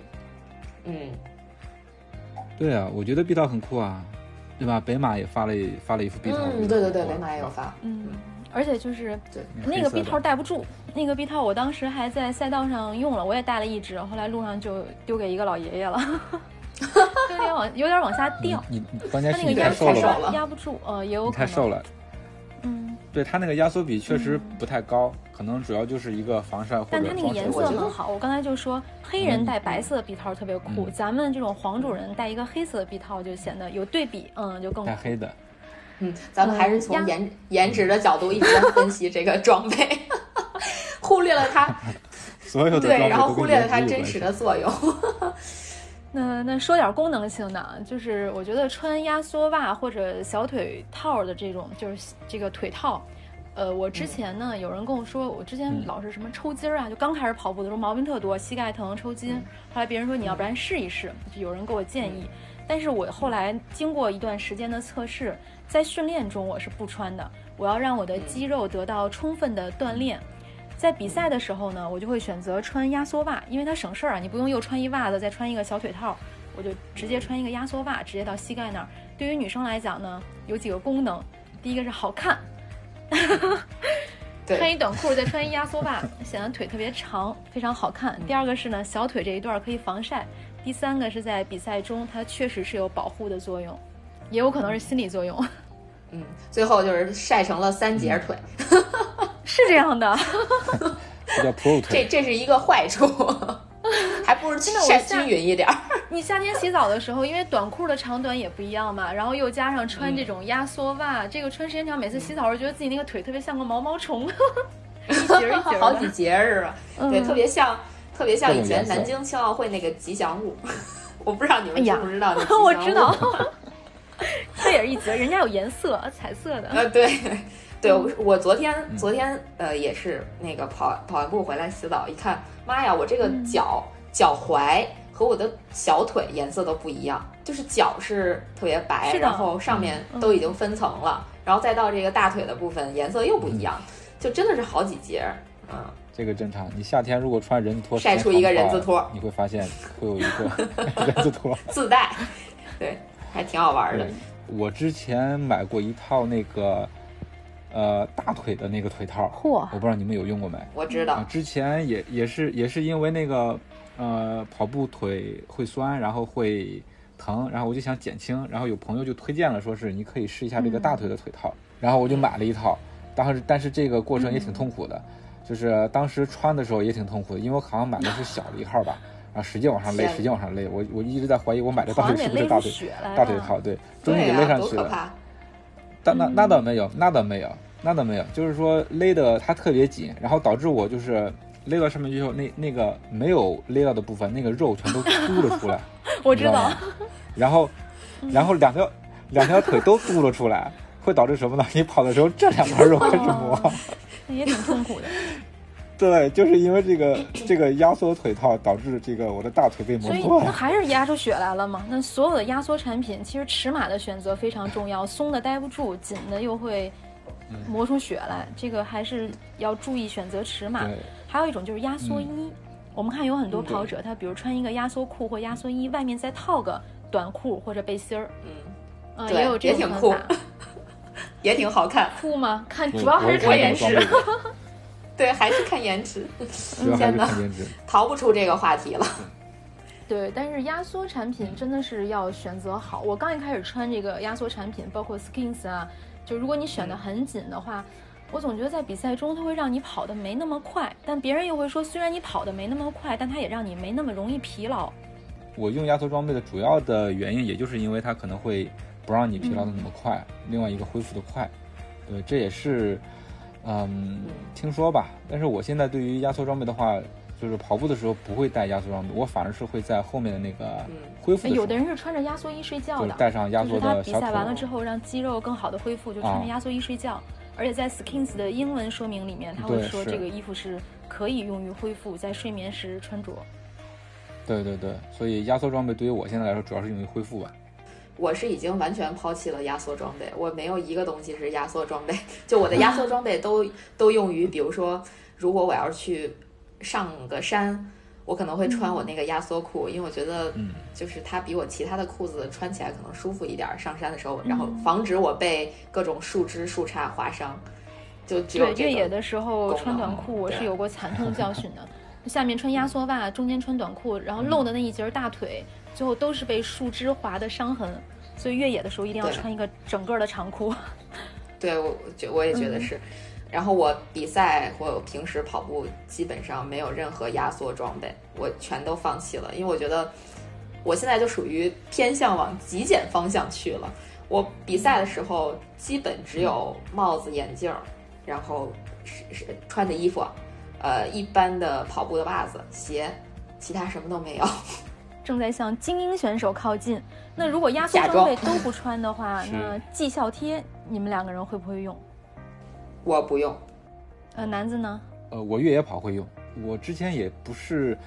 B: 嗯，
C: 对啊，我觉得臂套很酷啊，对吧？北马也发了发了一副臂套，
B: 嗯，对对对，北马也有发。
A: 嗯，而且就是那个臂套戴不住，那个臂套我当时还在赛道上用了，我也带了一只，后来路上就丢给一个老爷爷了，就有点往有点往下掉，
C: 你你关键
A: 他那个压
C: 是你太瘦
B: 了？
A: 压不住，呃，也有可能。
C: 太瘦了。
A: 嗯，
C: 对它那个压缩比确实不太高，可能主要就是一个防晒或者
A: 但它那个颜色很好，我刚才就说黑人
C: 嗯
A: 戴白色的臂套特别酷，
C: 嗯
A: 咱们这种黄种人戴一个黑色的臂套就显得有对比，嗯，就更酷。
C: 带黑的。
B: 嗯，咱们还是从
A: 嗯
B: 颜颜值的角度一直在分析这个装备，忽略了它对，
C: 所有的对
B: 然后忽略了它真实的作用。
A: 那那说点功能性的，就是我觉得穿压缩袜或者小腿套的这种，就是这个腿套。呃，我之前呢，有人跟我说，我之前
C: 嗯
A: 老是什么抽筋儿啊，就刚开始跑步的时候毛病特多，膝盖疼、抽筋。后来别人说你要不然试一试，就有人给我建议。但是我后来经过一段时间的测试，在训练中我是不穿的，我要让我的肌肉得到充分的锻炼。在比赛的时候呢，我就会选择穿压缩袜，因为它省事儿啊，你不用又穿一袜子再穿一个小腿套，我就直接穿一个压缩袜，直接到膝盖那儿。对于女生来讲呢，有几个功能，第一个是好看，穿，一短裤再穿一压缩袜，显得腿特别长，非常好看。第二个是呢，小腿这一段可以防晒。第三个是在比赛中，它确实是有保护的作用，也有可能是心理作用，
B: 嗯，最后就是晒成了三节腿，
A: 是这样的。
C: 这叫 Pro
B: 这
C: 腿。
B: 这是一个坏处，还不如
A: 真的
B: 晒均匀一点儿。
A: 你夏天洗澡的时候，因为短裤的长短也不一样嘛，然后又加上穿这种压缩袜，这个穿时间长，每次洗澡时候觉得自己那个腿特别像个毛毛虫，一节儿一节儿
B: 好
A: 的
B: 几节是吧？
A: 嗯
B: 对，特别像，特别像以前南京青奥会那个吉祥物。我不知道你们知不知道？
A: 我知道，这也是一节，人家有颜色，彩色的。
B: 呃，对，对我我昨天
C: 嗯。
B: 昨天呃也是那个跑跑完步回来洗澡，一看，妈呀，我这个
A: 嗯。
B: 脚、脚踝和我的小腿颜色都不一样，就是脚是特别白，然后上面
A: 嗯
B: 都已经分层了，然后再到这个大腿的部分颜色又不一样，就真的是好几节儿，嗯。
C: 这个正常。你夏天如果穿人字拖，
B: 晒出一个人字拖，
C: 你会发现会有一个 人字拖。
B: 自带，对，还挺好玩的。，
C: 我之前买过一套那个呃大腿的那个腿套，
A: 嚯
C: 我不知道你们有用过没？
B: 我知道
C: 啊，，之前也也是也是因为那个呃跑步腿会酸，然后会疼，然后我就想减轻，然后有朋友就推荐了，说是你可以试一下这个大腿的腿套，然后我就买了一套，当时但是这个过程也挺痛苦的，就是当时穿的时候也挺痛苦的，因为我好像买的是小的一号吧，然后使劲往上勒，使劲往上勒，我我一直在怀疑我买的到底是不是大腿大腿套，对，终于给、勒上去了。但那那倒没有，那倒没有，那倒没有，就是说勒的它特别紧，然后导致我就是勒到上面之后，那那个没有勒到的部分，那个肉全都凸了出来，
A: 我知道
C: 你知道吗。然后，然后两条两条腿都凸了出来，会导致什么呢？你跑的时候这两块肉开始磨，
A: 那也挺痛苦的。
C: 对，就是因为这个这个压缩腿套导致这个我的大腿被磨
A: 所以
C: 破了。
A: 那还是压出血来了嘛？那所有的压缩产品，其实尺码的选择非常重要，松的待不住，紧的又会磨出血来，这个还是要注意选择尺码。还有一种就是压缩衣，我们看有很多
B: 嗯
A: 跑者，他比如穿一个压缩裤或压缩衣，外面再套个短裤或者背心儿，
B: 嗯，
A: 也有这种
B: 也挺酷
A: 穿法。
B: 也挺好看。
A: 酷吗？看主要还是
C: 我
A: 看颜值
B: 对，还是看颜值，天哪。逃不出这个话题了。
A: 对，但是压缩产品真的是要选择好。我刚一开始穿这个压缩产品，包括 Skins 啊，就如果你选的很紧的话，我总觉得在比赛中它会让你跑得没那么快，但别人又会说，虽然你跑得没那么快，但它也让你没那么容易疲劳。
C: 我用压缩装备的主要的原因，也就是因为它可能会不让你疲劳的那么快，另外一个恢复的快。对，这也是，嗯，听说吧。但是我现在对于压缩装备的话，就是跑步的时候不会带压缩装备，我反而是会在后面的那个恢复
A: 有的人是穿着压缩衣睡觉的，
C: 就带上压缩
A: 就是他
C: 的小腿
A: 比赛完了之后让肌肉更好的恢复，就穿着
C: 啊
A: 压缩衣睡觉。而且在 Skins 的英文说明里面，他会说这个衣服是可以用于恢复在睡眠时穿着。
C: 对对对，所以压缩装备对于我现在来说，主要是用于恢复吧。
B: 我是已经完全抛弃了压缩装备，我没有一个东西是压缩装备，就我的压缩装备都都用于，比如说，如果我要是去上个山，我可能会穿我那个压缩裤，因为我觉得
C: 嗯，
B: 就是它比我其他的裤子穿起来可能舒服一点儿，上山的时候，然后防止我被各种树枝、树杈划伤。就只有
A: 对，越野的时候穿短裤，我是有过惨痛教训的。下面穿压缩袜，中间穿短裤，然后露的那一截儿大腿，最后都是被树枝划的伤痕。所以越野的时候一定要穿一个整个的长裤。
B: 对我觉我也觉得是。然后我比赛或平时跑步基本上没有任何压缩装备，我全都放弃了，因为我觉得我现在就属于偏向往极简方向去了。我比赛的时候基本只有帽子、眼镜儿，然后是是穿的衣服，呃，一般的跑步的袜子、鞋，其他什么都没有。
A: 正在向精英选手靠近。那如果压缩装备都不穿的话，那绩效贴你们两个人会不会用？
B: 我不用，
A: 呃，男子呢？
C: 呃，我越野跑会用，我之前也不是，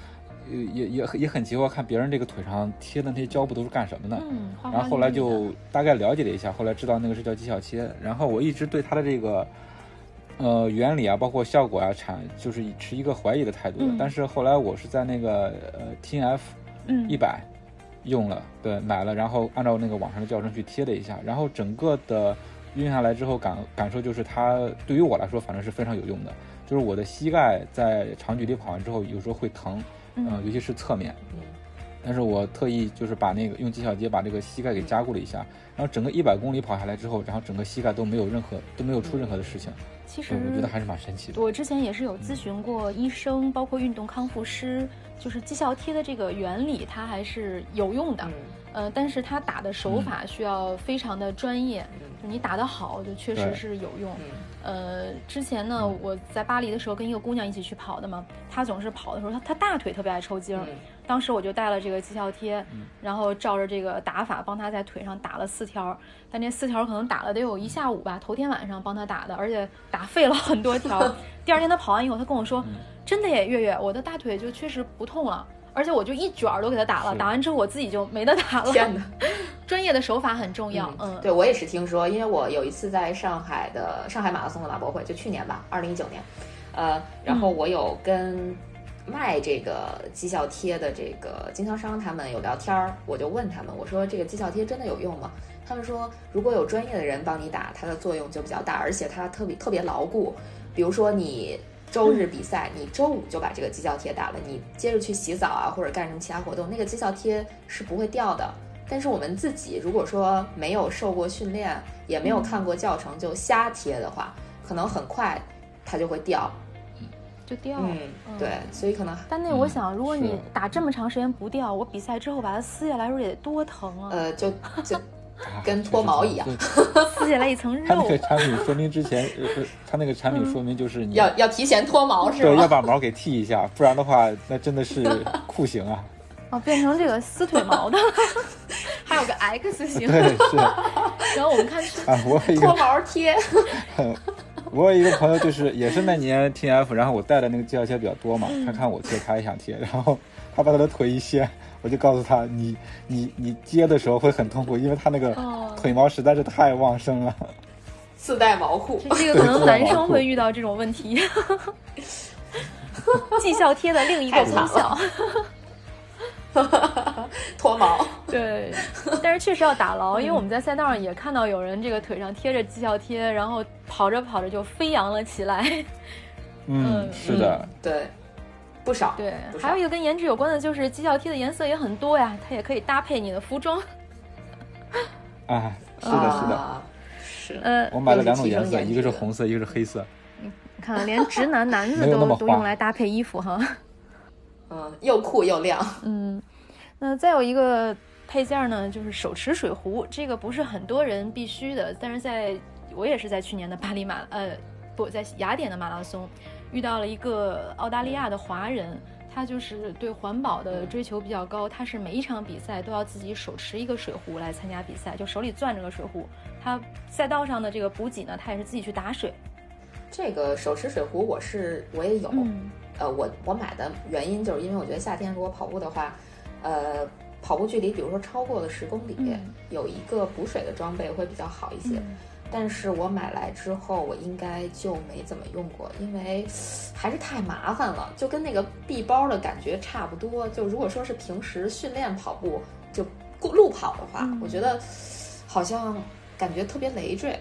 C: 呃，也也也很奇怪，看别人这个腿上贴的那些胶布都是干什么的。
A: 嗯，花花
C: 然后后来就大概了解了一下，后来知道那个是叫绩效贴。然后我一直对它的这个呃原理啊，包括效果啊，产就是持一个怀疑的态度的。
A: 嗯
C: 但是后来我是在那个呃 T N F
A: 嗯
C: 一百用了，对，买了，然后按照那个网上的教程去贴了一下，然后整个的用下来之后感感受就是它对于我来说反正是非常有用的。就是我的膝盖在长距离跑完之后，有时候会疼，
A: 嗯
C: 呃，尤其是侧面。
B: 嗯
C: 但是我特意就是把那个用绩效贴把这个膝盖给加固了一下，然后整个一百公里跑下来之后，然后整个膝盖都没有任何都没有出任何的事情，
A: 其实，
C: 我觉得还是蛮神奇的。
A: 我之前也是有咨询过医生，包括运动康复师，就是绩效贴的这个原理，它还是有用的。
B: 嗯
A: 呃，但是它打的手法需要非常的专业，就你打得好，就确实是有用。
B: 嗯
A: 呃，之前呢，我在巴黎的时候跟一个姑娘一起去跑的嘛，她总是跑的时候，她她大腿特别爱抽筋儿。
B: 嗯
A: 当时我就带了这个绩效贴，然后照着这个打法帮他在腿上打了四条，但那四条可能打了得有一下午吧，头天晚上帮他打的，而且打废了很多条。第二天他跑完以后，他跟我说：“真的耶，月月，我的大腿就确实不痛了。”而且我就一卷儿都给他打了，打完之后我自己就没得打了。
B: 天哪！
A: 专业的手法很重要，嗯，
B: 对我也是听说，因为我有一次在上海的上海马拉松的马博会，就去年吧，二零一九年，呃，然后我有跟卖这个绩效贴的这个经销商他们有聊天儿，我就问他们，我说这个绩效贴真的有用吗？他们说，如果有专业的人帮你打，它的作用就比较大，而且它特别特别牢固。比如说你周日比赛，你周五就把这个绩效贴打了，你接着去洗澡啊，或者干什么其他活动，那个绩效贴是不会掉的。但是我们自己如果说没有受过训练，也没有看过教程就瞎贴的话，可能很快它就会掉。
A: 就掉了。
B: 嗯，对，所以可能
A: 但那我想，如果你打这么长时间不掉，我比赛之后把它撕下来，时候得多疼啊！
B: 呃就 就
C: 啊
B: 跟脱毛一样
A: 撕下来一层肉
C: 它那个。产品说明之前，它那个产品说明就是你
B: 要要提前脱毛是吧
C: 对要？把毛给剃一下，不然的话那真的是 酷刑啊！
A: 哦，变成这个撕腿毛的，还有个 X 型。
C: 对，是
A: 然后我们看是
C: 啊，我
B: 脱毛贴，
C: 我有一个朋友，就是也是那年 T F，然后我带的那个绩效贴比较多嘛，他看我贴，他也想贴，然后他把他的腿一掀，我就告诉他，你你你接的时候会很痛苦，因为他那个腿毛实在是太旺盛了。
B: 自带毛裤，
A: 这个可能男生会遇到这种问题。绩效贴的另一个功效，
B: 脱毛。
A: 对，但是确实要打牢，因为我们在赛道上也看到有人这个腿上贴着绩效贴，然后跑着跑着就飞扬了起来。
C: 嗯，是的，
B: 对，不少。
A: 对，还有一个跟颜值有关的，就是绩效贴的颜色也很多呀，它也可以搭配你的服装。
C: 啊，是的，是的。
A: 是呃，
C: 我买了两种颜色，一个是红色，一个是黑色。
A: 你看，连直男男子 都都用来搭配衣服哈。
B: 嗯，又酷又亮。
A: 嗯，那再有一个配件呢，就是手持水壶。这个不是很多人必须的，但是在我也是在去年的巴黎马，呃，不在雅典的马拉松遇到了一个澳大利亚的华人。他就是对环保的追求比较高，他是每一场比赛都要自己手持一个水壶来参加比赛，就手里攥着个水壶。他赛道上的这个补给呢，他也是自己去打水。
B: 这个手持水壶我是我也有，呃，我我买的原因就是因为我觉得夏天如果跑步的话，呃，跑步距离比如说超过了十公里，有一个补水的装备会比较好一些。但是我买来之后，我应该就没怎么用过，因为还是太麻烦了，就跟那个臂包的感觉差不多。就如果说是平时训练跑步，就路跑的话，我觉得好像感觉特别累赘，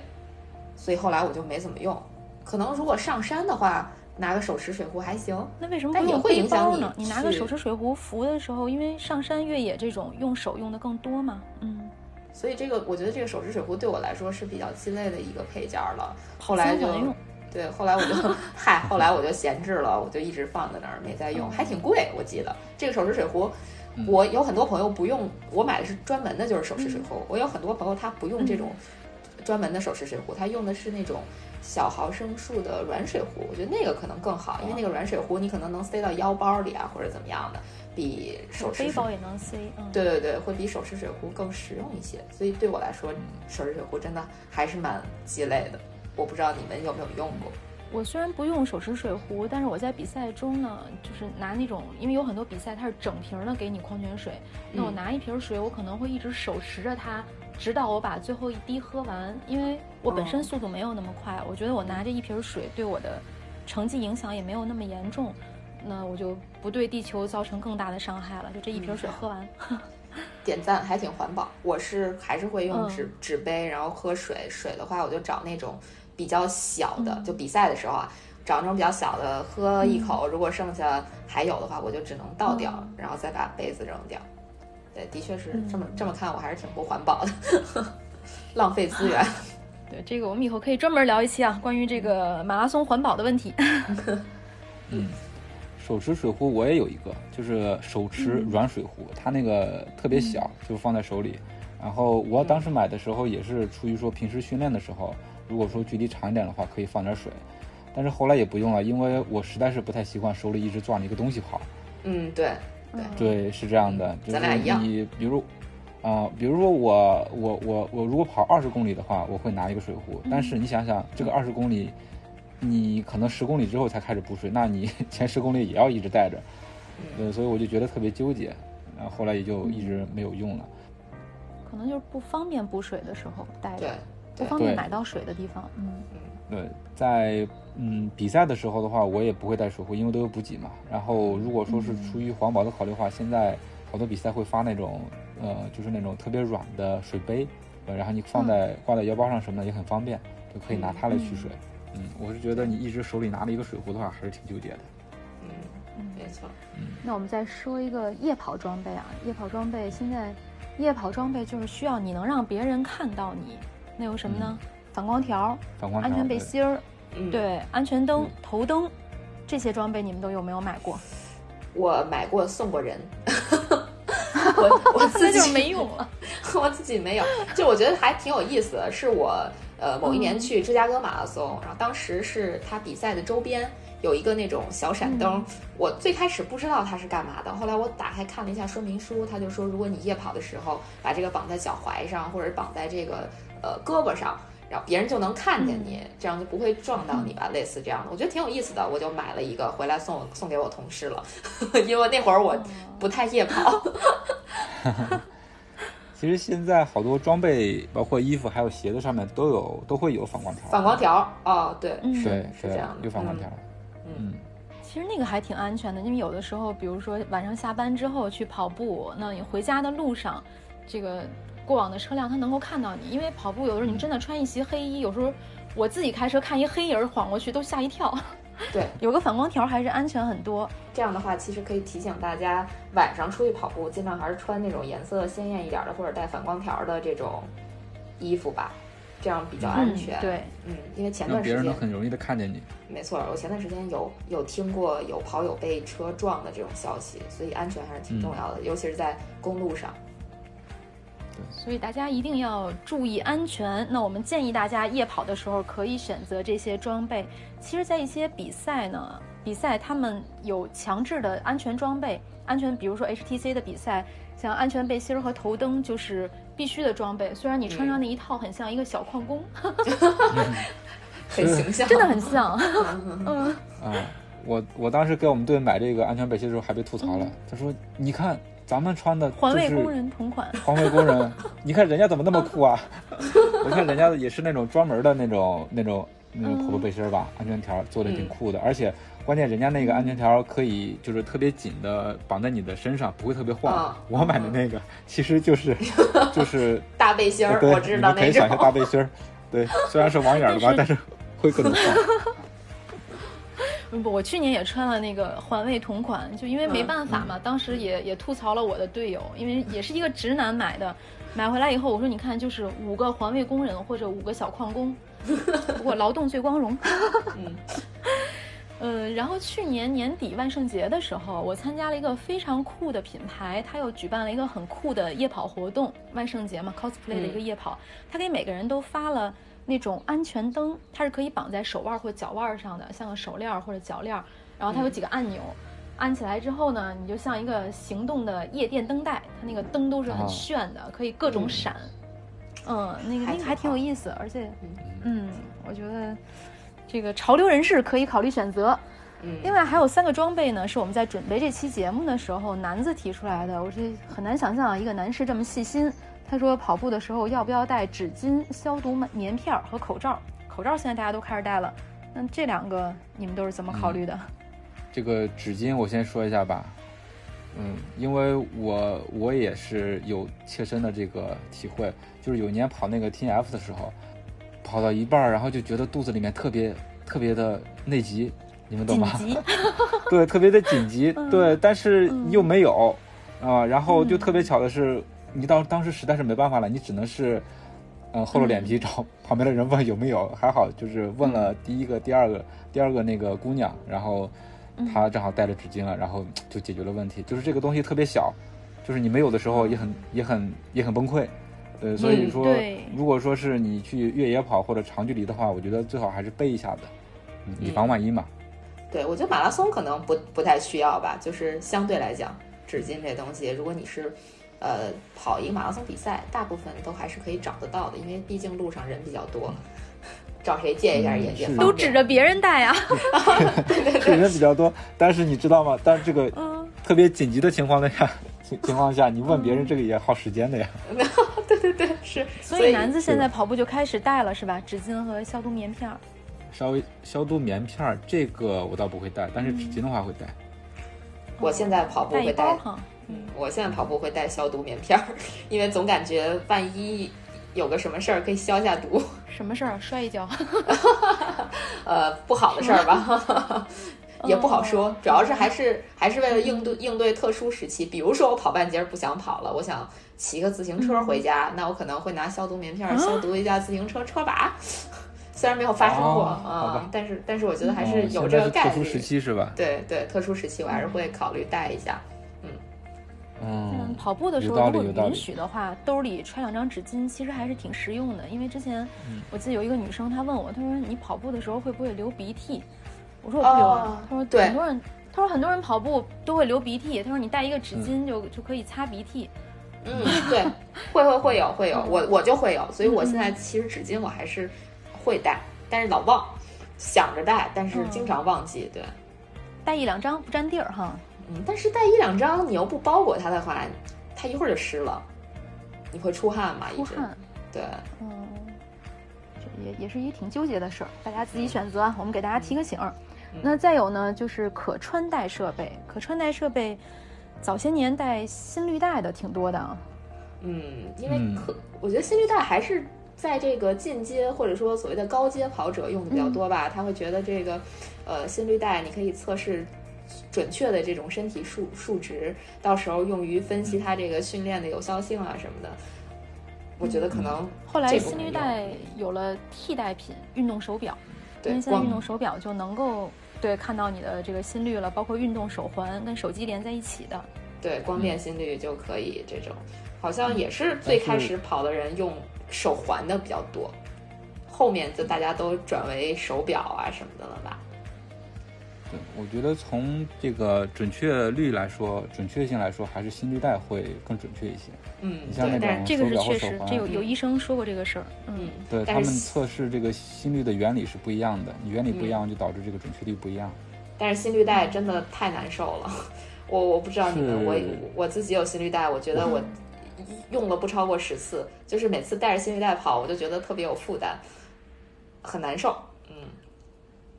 B: 所以后来我就没怎么用。可能如果上山的话，拿个手持水壶还行。
A: 那为什么不用背包呢？你拿个手持水壶扶的时候，因为上山越野这种用手用的更多嘛，嗯。
B: 所以这个，我觉得这个手持水壶对我来说是比较鸡肋的一个配件了。后来就对，后来我就 嗨，后来我就闲置了，我就一直放在那儿没再用，还挺贵，我记得这个手持水壶，我有很多朋友不用，我买的是专门的，就是手持水壶。我有很多朋友他不用这种专门的手持水壶，他用的是那种小毫升数的软水壶。我觉得那个可能更好，因为那个软水壶你可能能塞到腰包里啊，或者怎么样的。比手持
A: 背包也能塞，嗯
B: 对对对，会比手持水壶更实用一些。所以对我来说，手持水壶真的还是蛮鸡肋的。我不知道你们有没有用过。
A: 我虽然不用手持水壶，但是我在比赛中呢，就是拿那种，因为有很多比赛它是整瓶的给你矿泉水，那我拿一瓶水，我可能会一直手持着它，直到我把最后一滴喝完。因为我本身速度没有那么快，我觉得我拿着一瓶水对我的成绩影响也没有那么严重。那我就不对地球造成更大的伤害了，就这一瓶水喝完，
B: 点赞还挺环保。我是还是会用纸纸杯，然后喝水。水的话，我就找那种比较小的，就比赛的时候啊，找那种比较小的，喝一口。如果剩下还有的话，我就只能倒掉，然后再把杯子扔掉。对，的确是这么这么看，我还是挺不环保的，浪费资源。
A: 对，这个我们以后可以专门聊一期啊，关于这个马拉松环保的问题。
C: 嗯。手持水壶我也有一个，就是手持软水壶，它那个特别小，就放在手里。然后我当时买的时候也是出于说平时训练的时候，如果说距离长一点的话，可以放点水。但是后来也不用了，因为我实在是不太习惯手里一直攥着一个东西跑。
B: 嗯，对，
A: 对，
C: 对，是这样的。就是你比如，啊，比如说我我我我如果跑二十公里的话，我会拿一个水壶。但是你想想，这个二十公里。你可能十公里之后才开始补水，那你 前十公里也要一直带着，呃，所以我就觉得特别纠结，然后后来也就一直没有用了。
A: 可能就是不方便补水的时候带着，
B: 不
A: 方便买到水的地方。嗯
C: 嗯，对，在嗯比赛的时候的话，我也不会带水壶，因为都有补给嘛。然后如果说是出于环保的考虑的话，现在好多比赛会发那种呃，就是那种特别软的水杯，呃，然后你放在挂在腰包上什么的也很方便，就可以拿它来取水。嗯，我是觉得你一直手里拿着一个水壶的话，还是挺纠结的。
B: 嗯嗯，没错。
C: 嗯，
A: 那我们再说一个夜跑装备啊，夜跑装备现在，夜跑装备就是需要你能让别人看到你，那有什么呢？反光条、
C: 反光
A: 安全背心儿，对，安全灯、头灯，这些装备你们都有没有买过？
B: 我买过，送过人。我 我自己
A: 没用了，
B: 我自己没有。就我觉得还挺有意思的，是我。呃，某一年去芝加哥马拉松，然后当时是他比赛的周边有一个那种小闪灯，我最开始不知道它是干嘛的，后来我打开看了一下说明书，他就说如果你夜跑的时候把这个绑在脚踝上或者绑在这个呃胳膊上，然后别人就能看见你，这样就不会撞到你吧，类似这样的，我觉得挺有意思的，我就买了一个回来送送给我同事了，因为那会儿我不太夜跑。
C: 其实现在好多装备，包括衣服还有鞋子上面都有都会有反光条。
B: 反光条哦，对，
C: 对
B: 是这样的，
C: 有反光条。嗯，
A: 其实那个还挺安全的，因为有的时候，比如说晚上下班之后去跑步，那你回家的路上，这个过往的车辆它能够看到你，因为跑步有的时候你真的穿一袭黑衣，有时候我自己开车看一黑影晃过去都吓一跳。
B: 对，
A: 有个反光条还是安全很多。
B: 这样的话，其实可以提醒大家，晚上出去跑步，尽量还是穿那种颜色鲜艳一点的，或者带反光条的这种衣服吧，这样比较安全。
A: 对，
B: 嗯，因为前段时间
C: 别人很容易的看见你。
B: 没错，我前段时间有有听过有跑友被车撞的这种消息，所以安全还是挺重要的，尤其是在公路上。
A: 所以大家一定要注意安全。那我们建议大家夜跑的时候可以选择这些装备。其实，在一些比赛呢，比赛他们有强制的安全装备，安全，比如说 HTC 的比赛，像安全背心和头灯就是必须的装备。虽然你穿上那一套很像一个小矿工，
B: 很形象，
A: 真的很像。
C: 嗯啊，我我当时给我们队买这个安全背心的时候还被吐槽了，他说：“你看。”咱们穿的
A: 环卫工人同款，
C: 环卫工人，你看人家怎么那么酷啊？我看人家也是那种专门的那种那种那种背心吧，安全条做的挺酷的，而且关键人家那个安全条可以就是特别紧的绑在你的身上，不会特别晃。我买的那个其实就是就是
B: 大背心儿，我知道那
C: 种。可以想象大背心儿，对，虽然是网眼的吧，但是会更晃。
A: 不，我去年也穿了那个环卫同款，就因为没办法嘛，当时也也吐槽了我的队友，因为也是一个直男买的，买回来以后我说你看就是五个环卫工人或者五个小矿工，不过劳动最光荣。嗯，呃，然后去年年底万圣节的时候，我参加了一个非常酷的品牌，他又举办了一个很酷的夜跑活动，万圣节嘛，cosplay 的一个夜跑，他给每个人都发了。那种安全灯，它是可以绑在手腕或脚腕上的，像个手链或者脚链。然后它有几个按钮，按起来之后呢，你就像一个行动的夜店灯带，它那个灯都是很炫的，可以各种闪。嗯，那个那个还挺有意思，而且，嗯，我觉得这个潮流人士可以考虑选择。另外还有三个装备呢，是我们在准备这期节目的时候，男子提出来的。我这很难想象一个男士这么细心。他说跑步的时候要不要带纸巾、消毒棉片和口罩？口罩现在大家都开始戴了，那这两个你们都是怎么考虑的？
C: 这个纸巾我先说一下吧，嗯，因为我我也是有切身的这个体会，就是有一年跑那个 T F 的时候，跑到一半，然后就觉得肚子里面特别特别的内急，你们懂吗？对，特别的紧急，对，但是又没有啊，然后就特别巧的是。你当当时实在是没办法了，你只能是，嗯，厚着脸皮找旁边的人问有没有。还好就是问了第一个、第二个、第二个那个姑娘，然后她正好带着纸巾了，然后就解决了问题。就是这个东西特别小，就是你没有的时候也很、也很、也很崩溃。呃，所以说，如果说是你去越野跑或者长距离的话，我觉得最好还是备一下子，以防万一嘛。
B: 对，我觉得马拉松可能不不太需要吧，就是相对来讲，纸巾这东西，如果你是。呃，跑一个马拉松比赛，大部分都还是可以找得到的，因为毕竟路上人比较多，找谁借一下也也
A: 都指着别人带啊。
B: 对 对对，
C: 人比较多，但是你知道吗？但是这个特别紧急的情况下，情情况下，你问别人这个也耗时间的呀。
B: 对对对，是。
A: 所以男子现在跑步就开始带了是吧？纸巾和消毒棉片。
C: 稍微消毒棉片儿这个我倒不会带，但是纸巾的话会带。
B: 我现在跑步会
A: 带。
B: 嗯，我现在跑步会带消毒棉片儿，因为总感觉万一有个什么事儿可以消下毒。
A: 什么事儿？摔一跤？
B: 呃，不好的事儿吧，也不好说。主要是还是还是为了应对应对特殊时期，比如说我跑半截不想跑了，我想骑个自行车回家，那我可能会拿消毒棉片消毒一下自行车车把。虽然没有发生过啊，但是但是我觉得还是有这个概率。
C: 特殊时期是吧？
B: 对对，特殊时期我还是会考虑带一下。
C: 嗯，
A: 跑步的时候如果允许的话，兜里揣两张纸巾，其实还是挺实用的。因为之前我记得有一个女生，她问我，她说你跑步的时候会不会流鼻涕？我说我不流啊。她说很多人，她说很多人跑步都会流鼻涕。她说你带一个纸巾就就可以擦鼻涕。
B: 嗯，对，会会会有 会有，我我就会有，所以我现在其实纸巾我还是会带，但是老忘，想着带，但是经常忘记。对，
A: 带一两张不占地儿哈。
B: 嗯，但是带一两张你又不包裹它的话，它一会儿就湿了，你会出汗嘛？
A: 出汗。
B: 对，
A: 嗯，这也也是一挺纠结的事儿，大家自己选择。我们给大家提个醒儿。那再有呢，就是可穿戴设备，可穿戴设备。早些年带心率带的挺多的，
B: 嗯，因为可我觉得心率带还是在这个进阶或者说所谓的高阶跑者用的比较多吧。他会觉得这个，呃，心率带你可以测试准确的这种身体数数值，到时候用于分析它这个训练的有效性啊什么的。我觉得可能
A: 后来心率带有了替代品，运动手表，因为现在运动手表就能够。对，看到你的这个心率了，包括运动手环跟手机连在一起的，
B: 对，光电心率就可以。这种好像也是最开始跑的人用手环的比较多，后面就大家都转为手表啊什么的了吧。
C: 对，我觉得从这个准确率来说，准确性来说，还是心率带会更准确一些。
B: 嗯，
C: 你像那种
A: 这个是
C: 确
A: 实，这有有医生说过这个事儿。
B: 嗯，
C: 对他们测试这个心率的原理是不一样的，原理不一样就导致这个准确率不一样。
B: 但是心率带真的太难受了，我我不知道你们，我我自己有心率带，我觉得我 用了不超过十次，就是每次带着心率带跑，我就觉得特别有负担，很难受。嗯，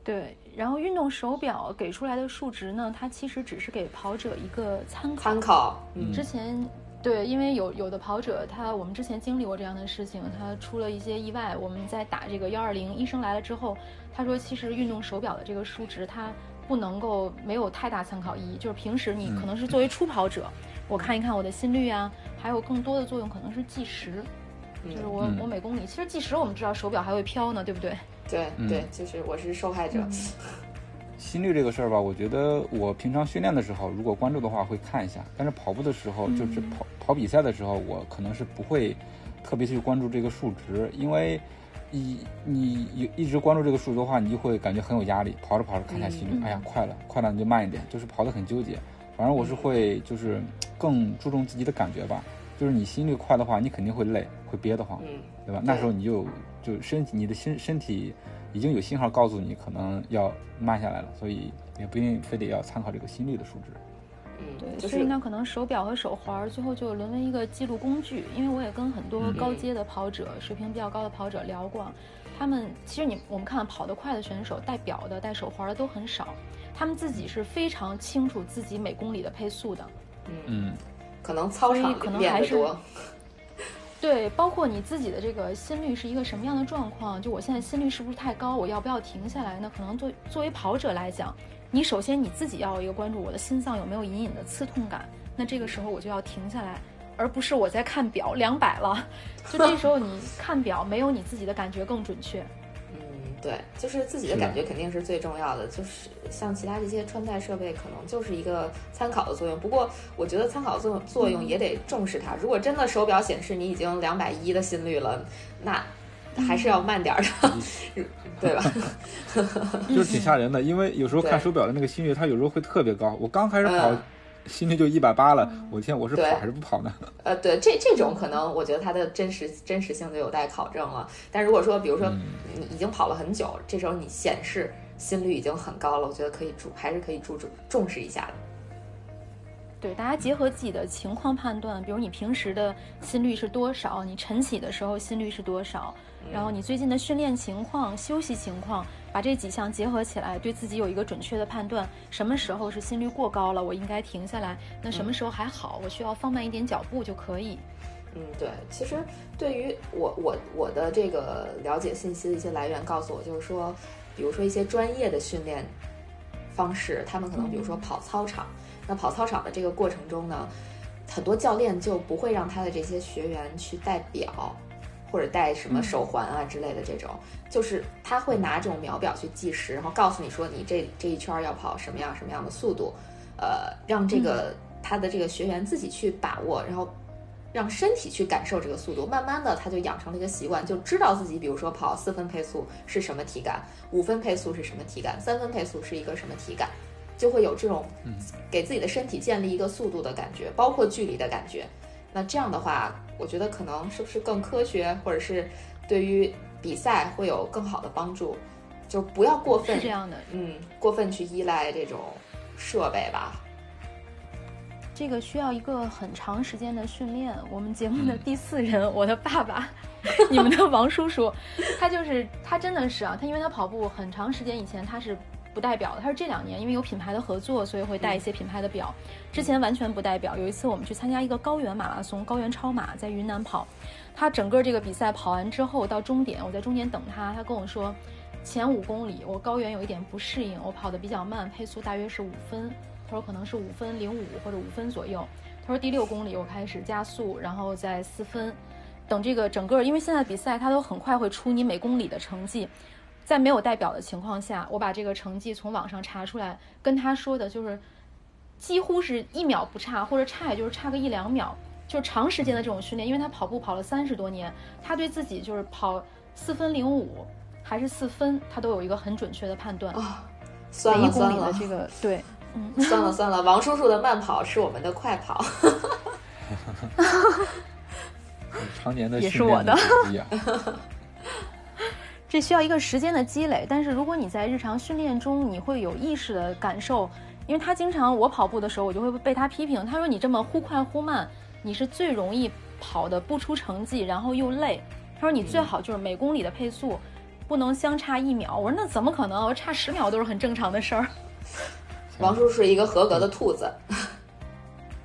A: 对。然后运动手表给出来的数值呢，它其实只是给跑者一个参考。
B: 参考。
A: 嗯之前对，因为有有的跑者他，我们之前经历过这样的事情，他出了一些意外。我们在打这个幺二零，医生来了之后，他说其实运动手表的这个数值它不能够没有太大参考意义，就是平时你可能是作为初跑者，我看一看我的心率啊，还有更多的作用可能是计时，就是我我每公里，其实计时我们知道手表还会飘呢，对不对？
B: 对对，就是我是受害者。
C: 心率这个事儿吧，我觉得我平常训练的时候，如果关注的话会看一下。但是跑步的时候，就是跑跑比赛的时候，我可能是不会特别去关注这个数值，因为你你一一直关注这个数值的话，你就会感觉很有压力。跑着跑着看一下心率，哎呀，快了，快了，你就慢一点，就是跑得很纠结。反正我是会就是更注重自己的感觉吧。就是你心率快的话，你肯定会累，会憋得慌，对吧？那时候你就就身体，你的心身体。已经有信号告诉你可能要慢下来了，所以也不一定非得要参考这个心率的数值。
B: 嗯，
A: 对，所以呢，可能手表和手环最后就沦为一个记录工具。因为我也跟很多高阶的跑者、水平比较高的跑者聊过，他们其实你我们看跑得快的选手，戴表的、戴手环的都很少，他们自己是非常清楚自己每公里的配速的。
B: 嗯，可能操场
A: 可能还是。对，包括你自己的这个心率是一个什么样的状况？就我现在心率是不是太高？我要不要停下来？呢可能作作为跑者来讲，你首先你自己要一个关注，我的心脏有没有隐隐的刺痛感？那这个时候我就要停下来，而不是我在看表两百了。就这时候你看表没有你自己的感觉更准确。
B: 对，就是自己的感觉肯定是最重要的。就是像其他这些穿戴设备，可能就是一个参考的作用。不过，我觉得参考作作用也得重视它。如果真的手表显示你已经两百一的心率了，那还是要慢点的，对吧？
C: 就是挺吓人的，因为有时候看手表的那个心率，它有时候会特别高。我刚开始跑。心率就一百八了，我天，我是跑还是不跑呢？
B: 呃，对，这这种可能，我觉得它的真实真实性就有待考证了。但如果说，比如说你已经跑了很久，这时候你显示心率已经很高了，我觉得可以注，还是可以注重重视一下的。
A: 对，大家结合自己的情况判断，比如你平时的心率是多少，你晨起的时候心率是多少，然后你最近的训练情况、休息情况。把这几项结合起来，对自己有一个准确的判断。什么时候是心率过高了，我应该停下来？那什么时候还好，我需要放慢一点脚步就可以。
B: 嗯，对。其实对于我我我的这个了解信息的一些来源告诉我，就是说，比如说一些专业的训练方式，他们可能比如说跑操场，那跑操场的这个过程中呢，很多教练就不会让他的这些学员去戴表。或者戴什么手环啊之类的这种，就是他会拿这种秒表去计时，然后告诉你说你这这一圈要跑什么样什么样的速度，呃，让这个他的这个学员自己去把握，然后让身体去感受这个速度，慢慢的他就养成了一个习惯，就知道自己比如说跑四分配速是什么体感，五分配速是什么体感，三分配速是一个什么体感，就会有这种给自己的身体建立一个速度的感觉，包括距离的感觉。那这样的话，我觉得可能是不是更科学，或者是对于比赛会有更好的帮助？就不要过分是
A: 这样的，
B: 嗯，过分去依赖这种设备吧。
A: 这个需要一个很长时间的训练。我们节目的第四人，我的爸爸，你们的王叔叔，他就是他真的是啊，他因为他跑步很长时间以前他是不戴表的，他是这两年因为有品牌的合作，所以会戴一些品牌的表，之前完全不戴表。有一次我们去参加一个高原马拉松，高原超马在云南跑，他整个这个比赛跑完之后到终点，我在终点等他，他跟我说，前五公里我高原有一点不适应，我跑得比较慢，配速大约是五分。他说可能是五分零五或者五分左右。他说第六公里我开始加速，然后在四分。等这个整个，因为现在比赛他都很快会出你每公里的成绩，在没有代表的情况下，我把这个成绩从网上查出来，跟他说的就是几乎是一秒不差，或者差也就是差个一两秒。就是长时间的这种训练，因为他跑步跑了三十多年，他对自己就是跑四分零五还是四分，他都有一个很准确的判断。
B: 啊，
A: 算一公里的这个对。
B: 嗯 算了算了，王叔叔的慢跑是我们的快跑。
C: 常年的
A: 也是我的。这需要一个时间的积累，但是如果你在日常训练中，你会有意识的感受，因为他经常我跑步的时候，我就会被他批评。他说你这么忽快忽慢，你是最容易跑的不出成绩，然后又累。他说你最好就是每公里的配速不能相差一秒。我说那怎么可能？我差十秒都是很正常的事儿。
B: 王叔是一个合格的兔子。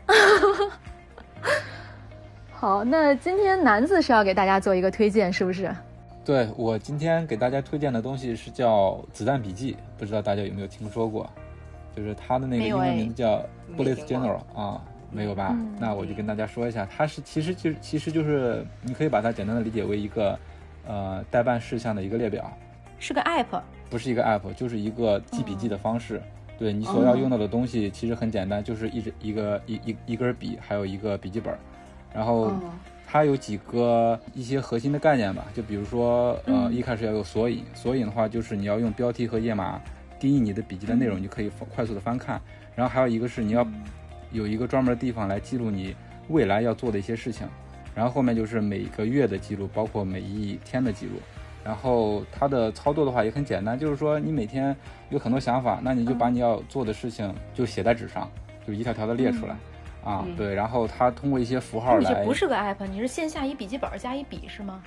A: 好，那今天南子是要给大家做一个推荐，是不是？
C: 对我今天给大家推荐的东西是叫《子弹笔记》，不知道大家有没有听说过？就是它的那个英文名字叫 Bullet Journal 啊，没有吧？那我就跟大家说一下，它是其实就其实就是你可以把它简单的理解为一个呃代办事项的一个列表，
A: 是个 App，
C: 不是一个 App，就是一个记笔记的方式。对你所要用到的东西其实很简单，就是一支一个一一一根笔，还有一个笔记本，然后它有几个一些核心的概念吧，就比如说呃一开始要有索引，索引的话就是你要用标题和页码定义你的笔记的内容，你可以快速的翻看，然后还有一个是你要有一个专门的地方来记录你未来要做的一些事情，然后后面就是每个月的记录，包括每一天的记录。然后它的操作的话也很简单，就是说你每天有很多想法，那你就把你要做的事情就写在纸上，就一条条的列出来，啊，对，然后它通过一些符号来。
A: 不是个 app，你是线下一笔记本加一笔是吗？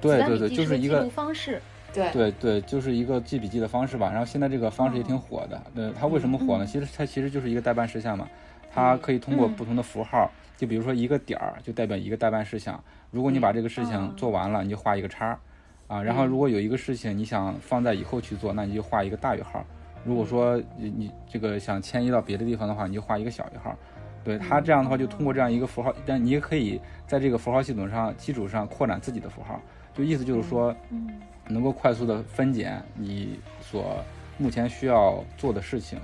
C: 对对对，就是一个
A: 方式。
B: 对
C: 对对，就是一个记笔记的方式吧。然后现在这个方式也挺火的。呃，它为什么火呢？其实它其实就是一个代办事项嘛，它可以通过不同的符号，就比如说一个点儿就代表一个代办事项。如果你把这个事情做完了，你就画一个叉。啊，然后如果有一个事情你想放在以后去做，那你就画一个大于号。如果说你你这个想迁移到别的地方的话，你就画一个小于号。对它这样的话，就通过这样一个符号，但你也可以在这个符号系统上基础上扩展自己的符号。就意思就是说，嗯，能够快速的分拣你所目前需要做的事情，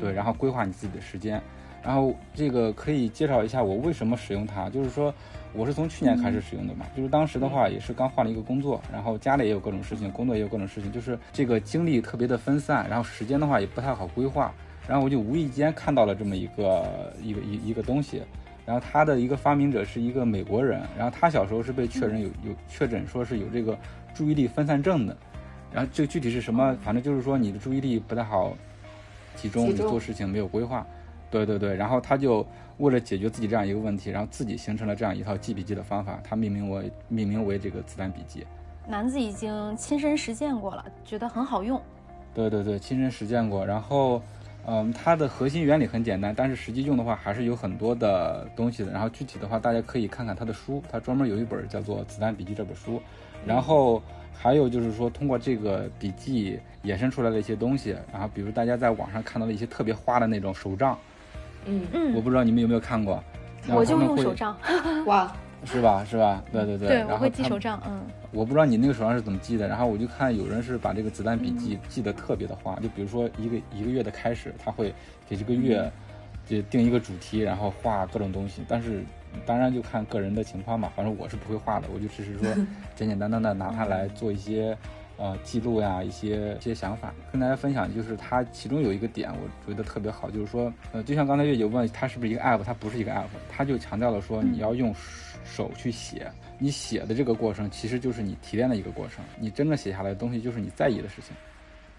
C: 对，然后规划你自己的时间。然后这个可以介绍一下我为什么使用它，就是说。我是从去年开始使用的嘛，就是当时的话也是刚换了一个工作，然后家里也有各种事情，工作也有各种事情，就是这个精力特别的分散，然后时间的话也不太好规划，然后我就无意间看到了这么一个一个一一个东西，然后他的一个发明者是一个美国人，然后他小时候是被确认有有确诊说是有这个注意力分散症的，然后这个具体是什么，反正就是说你的注意力不太好集中，你做事情没有规划，对对对，然后他就。为了解决自己这样一个问题，然后自己形成了这样一套记笔记的方法，他命名为命名为这个子弹笔记。
A: 男子已经亲身实践过了，觉得很好用。
C: 对对对，亲身实践过。然后，嗯，它的核心原理很简单，但是实际用的话还是有很多的东西的。然后具体的话，大家可以看看他的书，他专门有一本叫做《子弹笔记》这本书。然后还有就是说，通过这个笔记衍生出来的一些东西，然后比如大家在网上看到的一些特别花的那种手账。
B: 嗯
A: 嗯，
C: 我不知道你们有没有看过，
A: 我就用手账，
B: 哇，
C: 是吧是吧？对对
A: 对，
C: 对，
A: 我会记手账，嗯。
C: 我不知道你那个手上是怎么记的，然后我就看有人是把这个子弹笔记记得特别的花，就比如说一个一个月的开始，他会给这个月就定一个主题，然后画各种东西，但是当然就看个人的情况嘛，反正我是不会画的，我就只是说 简简单单的拿它来做一些呃记录呀，一些一些想法，跟大家分享。就是它其中有一个点，我觉得特别好，就是说，呃，就像刚才月姐问它是不是一个 app，它不是一个 app，它就强调了说你要用手去写，你写的这个过程其实就是你提炼的一个过程，你真正写下来的东西就是你在意的事情。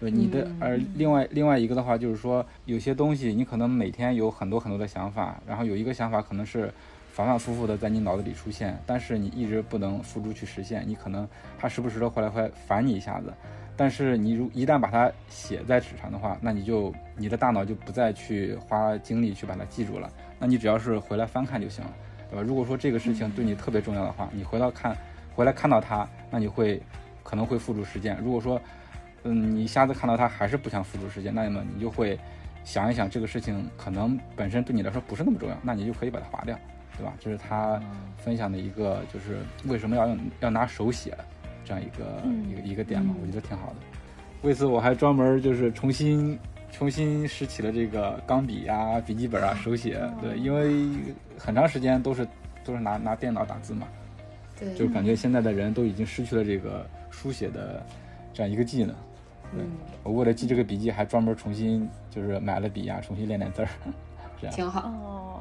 C: 对你的，而另外另外一个的话就是说，有些东西你可能每天有很多很多的想法，然后有一个想法可能是。反反复复的在你脑子里出现，但是你一直不能付诸去实现。你可能它时不时的回来会烦你一下子，但是你如一旦把它写在纸上的话，那你就你的大脑就不再去花精力去把它记住了。那你只要是回来翻看就行了，对吧？如果说这个事情对你特别重要的话，你回到看，回来看到它，那你会可能会付诸实践。如果说，嗯，你下次看到它还是不想付诸实践，那么你就会想一想这个事情可能本身对你来说不是那么重要，那你就可以把它划掉。对吧？这是他分享的一个，就是为什么要用要拿手写这样一个一个一个点嘛，我觉得挺好的。为此我还专门就是重新重新拾起了这个钢笔啊、笔记本啊手写。对，因为很长时间都是都是拿拿电脑打字嘛，
B: 对，
C: 就感觉现在的人都已经失去了这个书写的这样一个技能。对，我为了记这个笔记，还专门重新就是买了笔啊，重新练练字儿，这样
B: 挺好。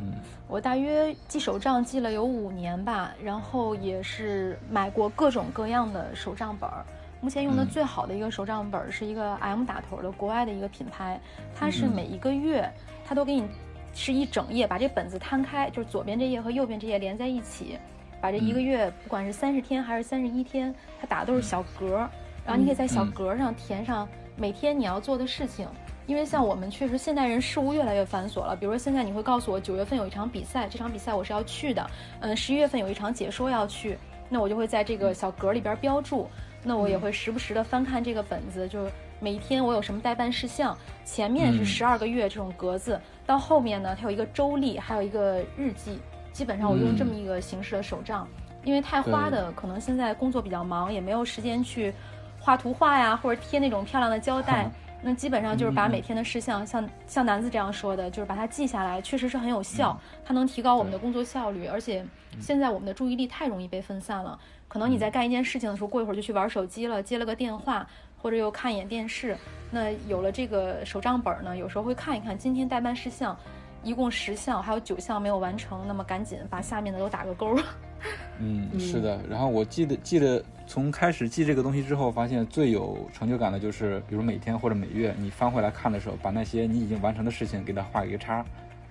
C: 嗯，
A: 我大约记手账记了有五年吧，然后也是买过各种各样的手账本儿。目前用的最好的一个手账本儿是一个 M 打头的国外的一个品牌，它是每一个月它都给你是一整页，把这本子摊开，就是左边这页和右边这页连在一起，把这一个月不管是三十天还是三十一天，它打的都是小格儿，然后你可以在小格上填上每天你要做的事情。因为像我们确实现代人事物越来越繁琐了，比如说现在你会告诉我九月份有一场比赛，这场比赛我是要去的，嗯，十一月份有一场解说要去，那我就会在这个小格里边标注，那我也会时不时的翻看这个本子，就是每一天我有什么待办事项，前面是十二个月这种格子，到后面呢它有一个周历，还有一个日记，基本上我用这么一个形式的手账，因为太花的可能现在工作比较忙，也没有时间去画图画呀，或者贴那种漂亮的胶带。那基本上就是把每天的事项，像像南子这样说的，就是把它记下来，确实是很有效，它能提高我们的工作效率。而且现在我们的注意力太容易被分散了，可能你在干一件事情的时候，过一会儿就去玩手机了，接了个电话，或者又看一眼电视。那有了这个手账本呢，有时候会看一看今天代办事项，一共十项，还有九项没有完成，那么赶紧把下面的都打个勾。
C: 嗯，是的。然后我记得记得。从开始记这个东西之后，发现最有成就感的就是，比如每天或者每月你翻回来看的时候，把那些你已经完成的事情给它画一个叉，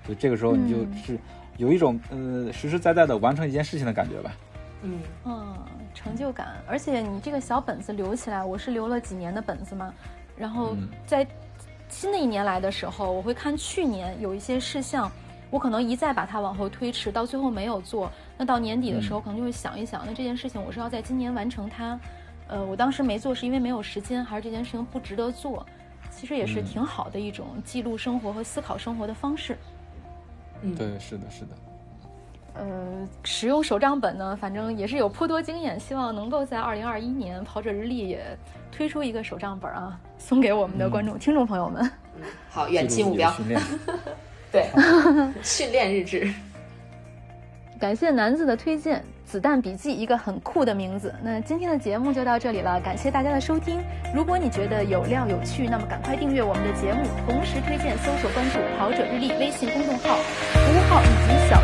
C: 就这个时候你就是有一种呃实实在在的完成一件事情的感觉吧。
B: 嗯
A: 嗯，成就感。而且你这个小本子留起来，我是留了几年的本子嘛，然后在新的一年来的时候，我会看去年有一些事项。我可能一再把它往后推迟，到最后没有做。那到年底的时候，可能就会想一想，那这件事情我是要在今年完成它。呃，我当时没做是因为没有时间，还是这件事情不值得做？其实也是挺好的一种记录生活和思考生活的方式。
C: 嗯，对，是的，是的。
A: 呃，使用手账本呢，反正也是有颇多经验，希望能够在二零二一年跑者日历也推出一个手账本啊，送给我们的观众、听众朋友们。
B: 嗯，好，远期目标。对，训练日志。
A: 感谢南子的推荐，《子弹笔记》一个很酷的名字。那今天的节目就到这里了，感谢大家的收听。如果你觉得有料有趣，那么赶快订阅我们的节目，同时推荐搜索关注“跑者日历”微信公众号、服务号以及小，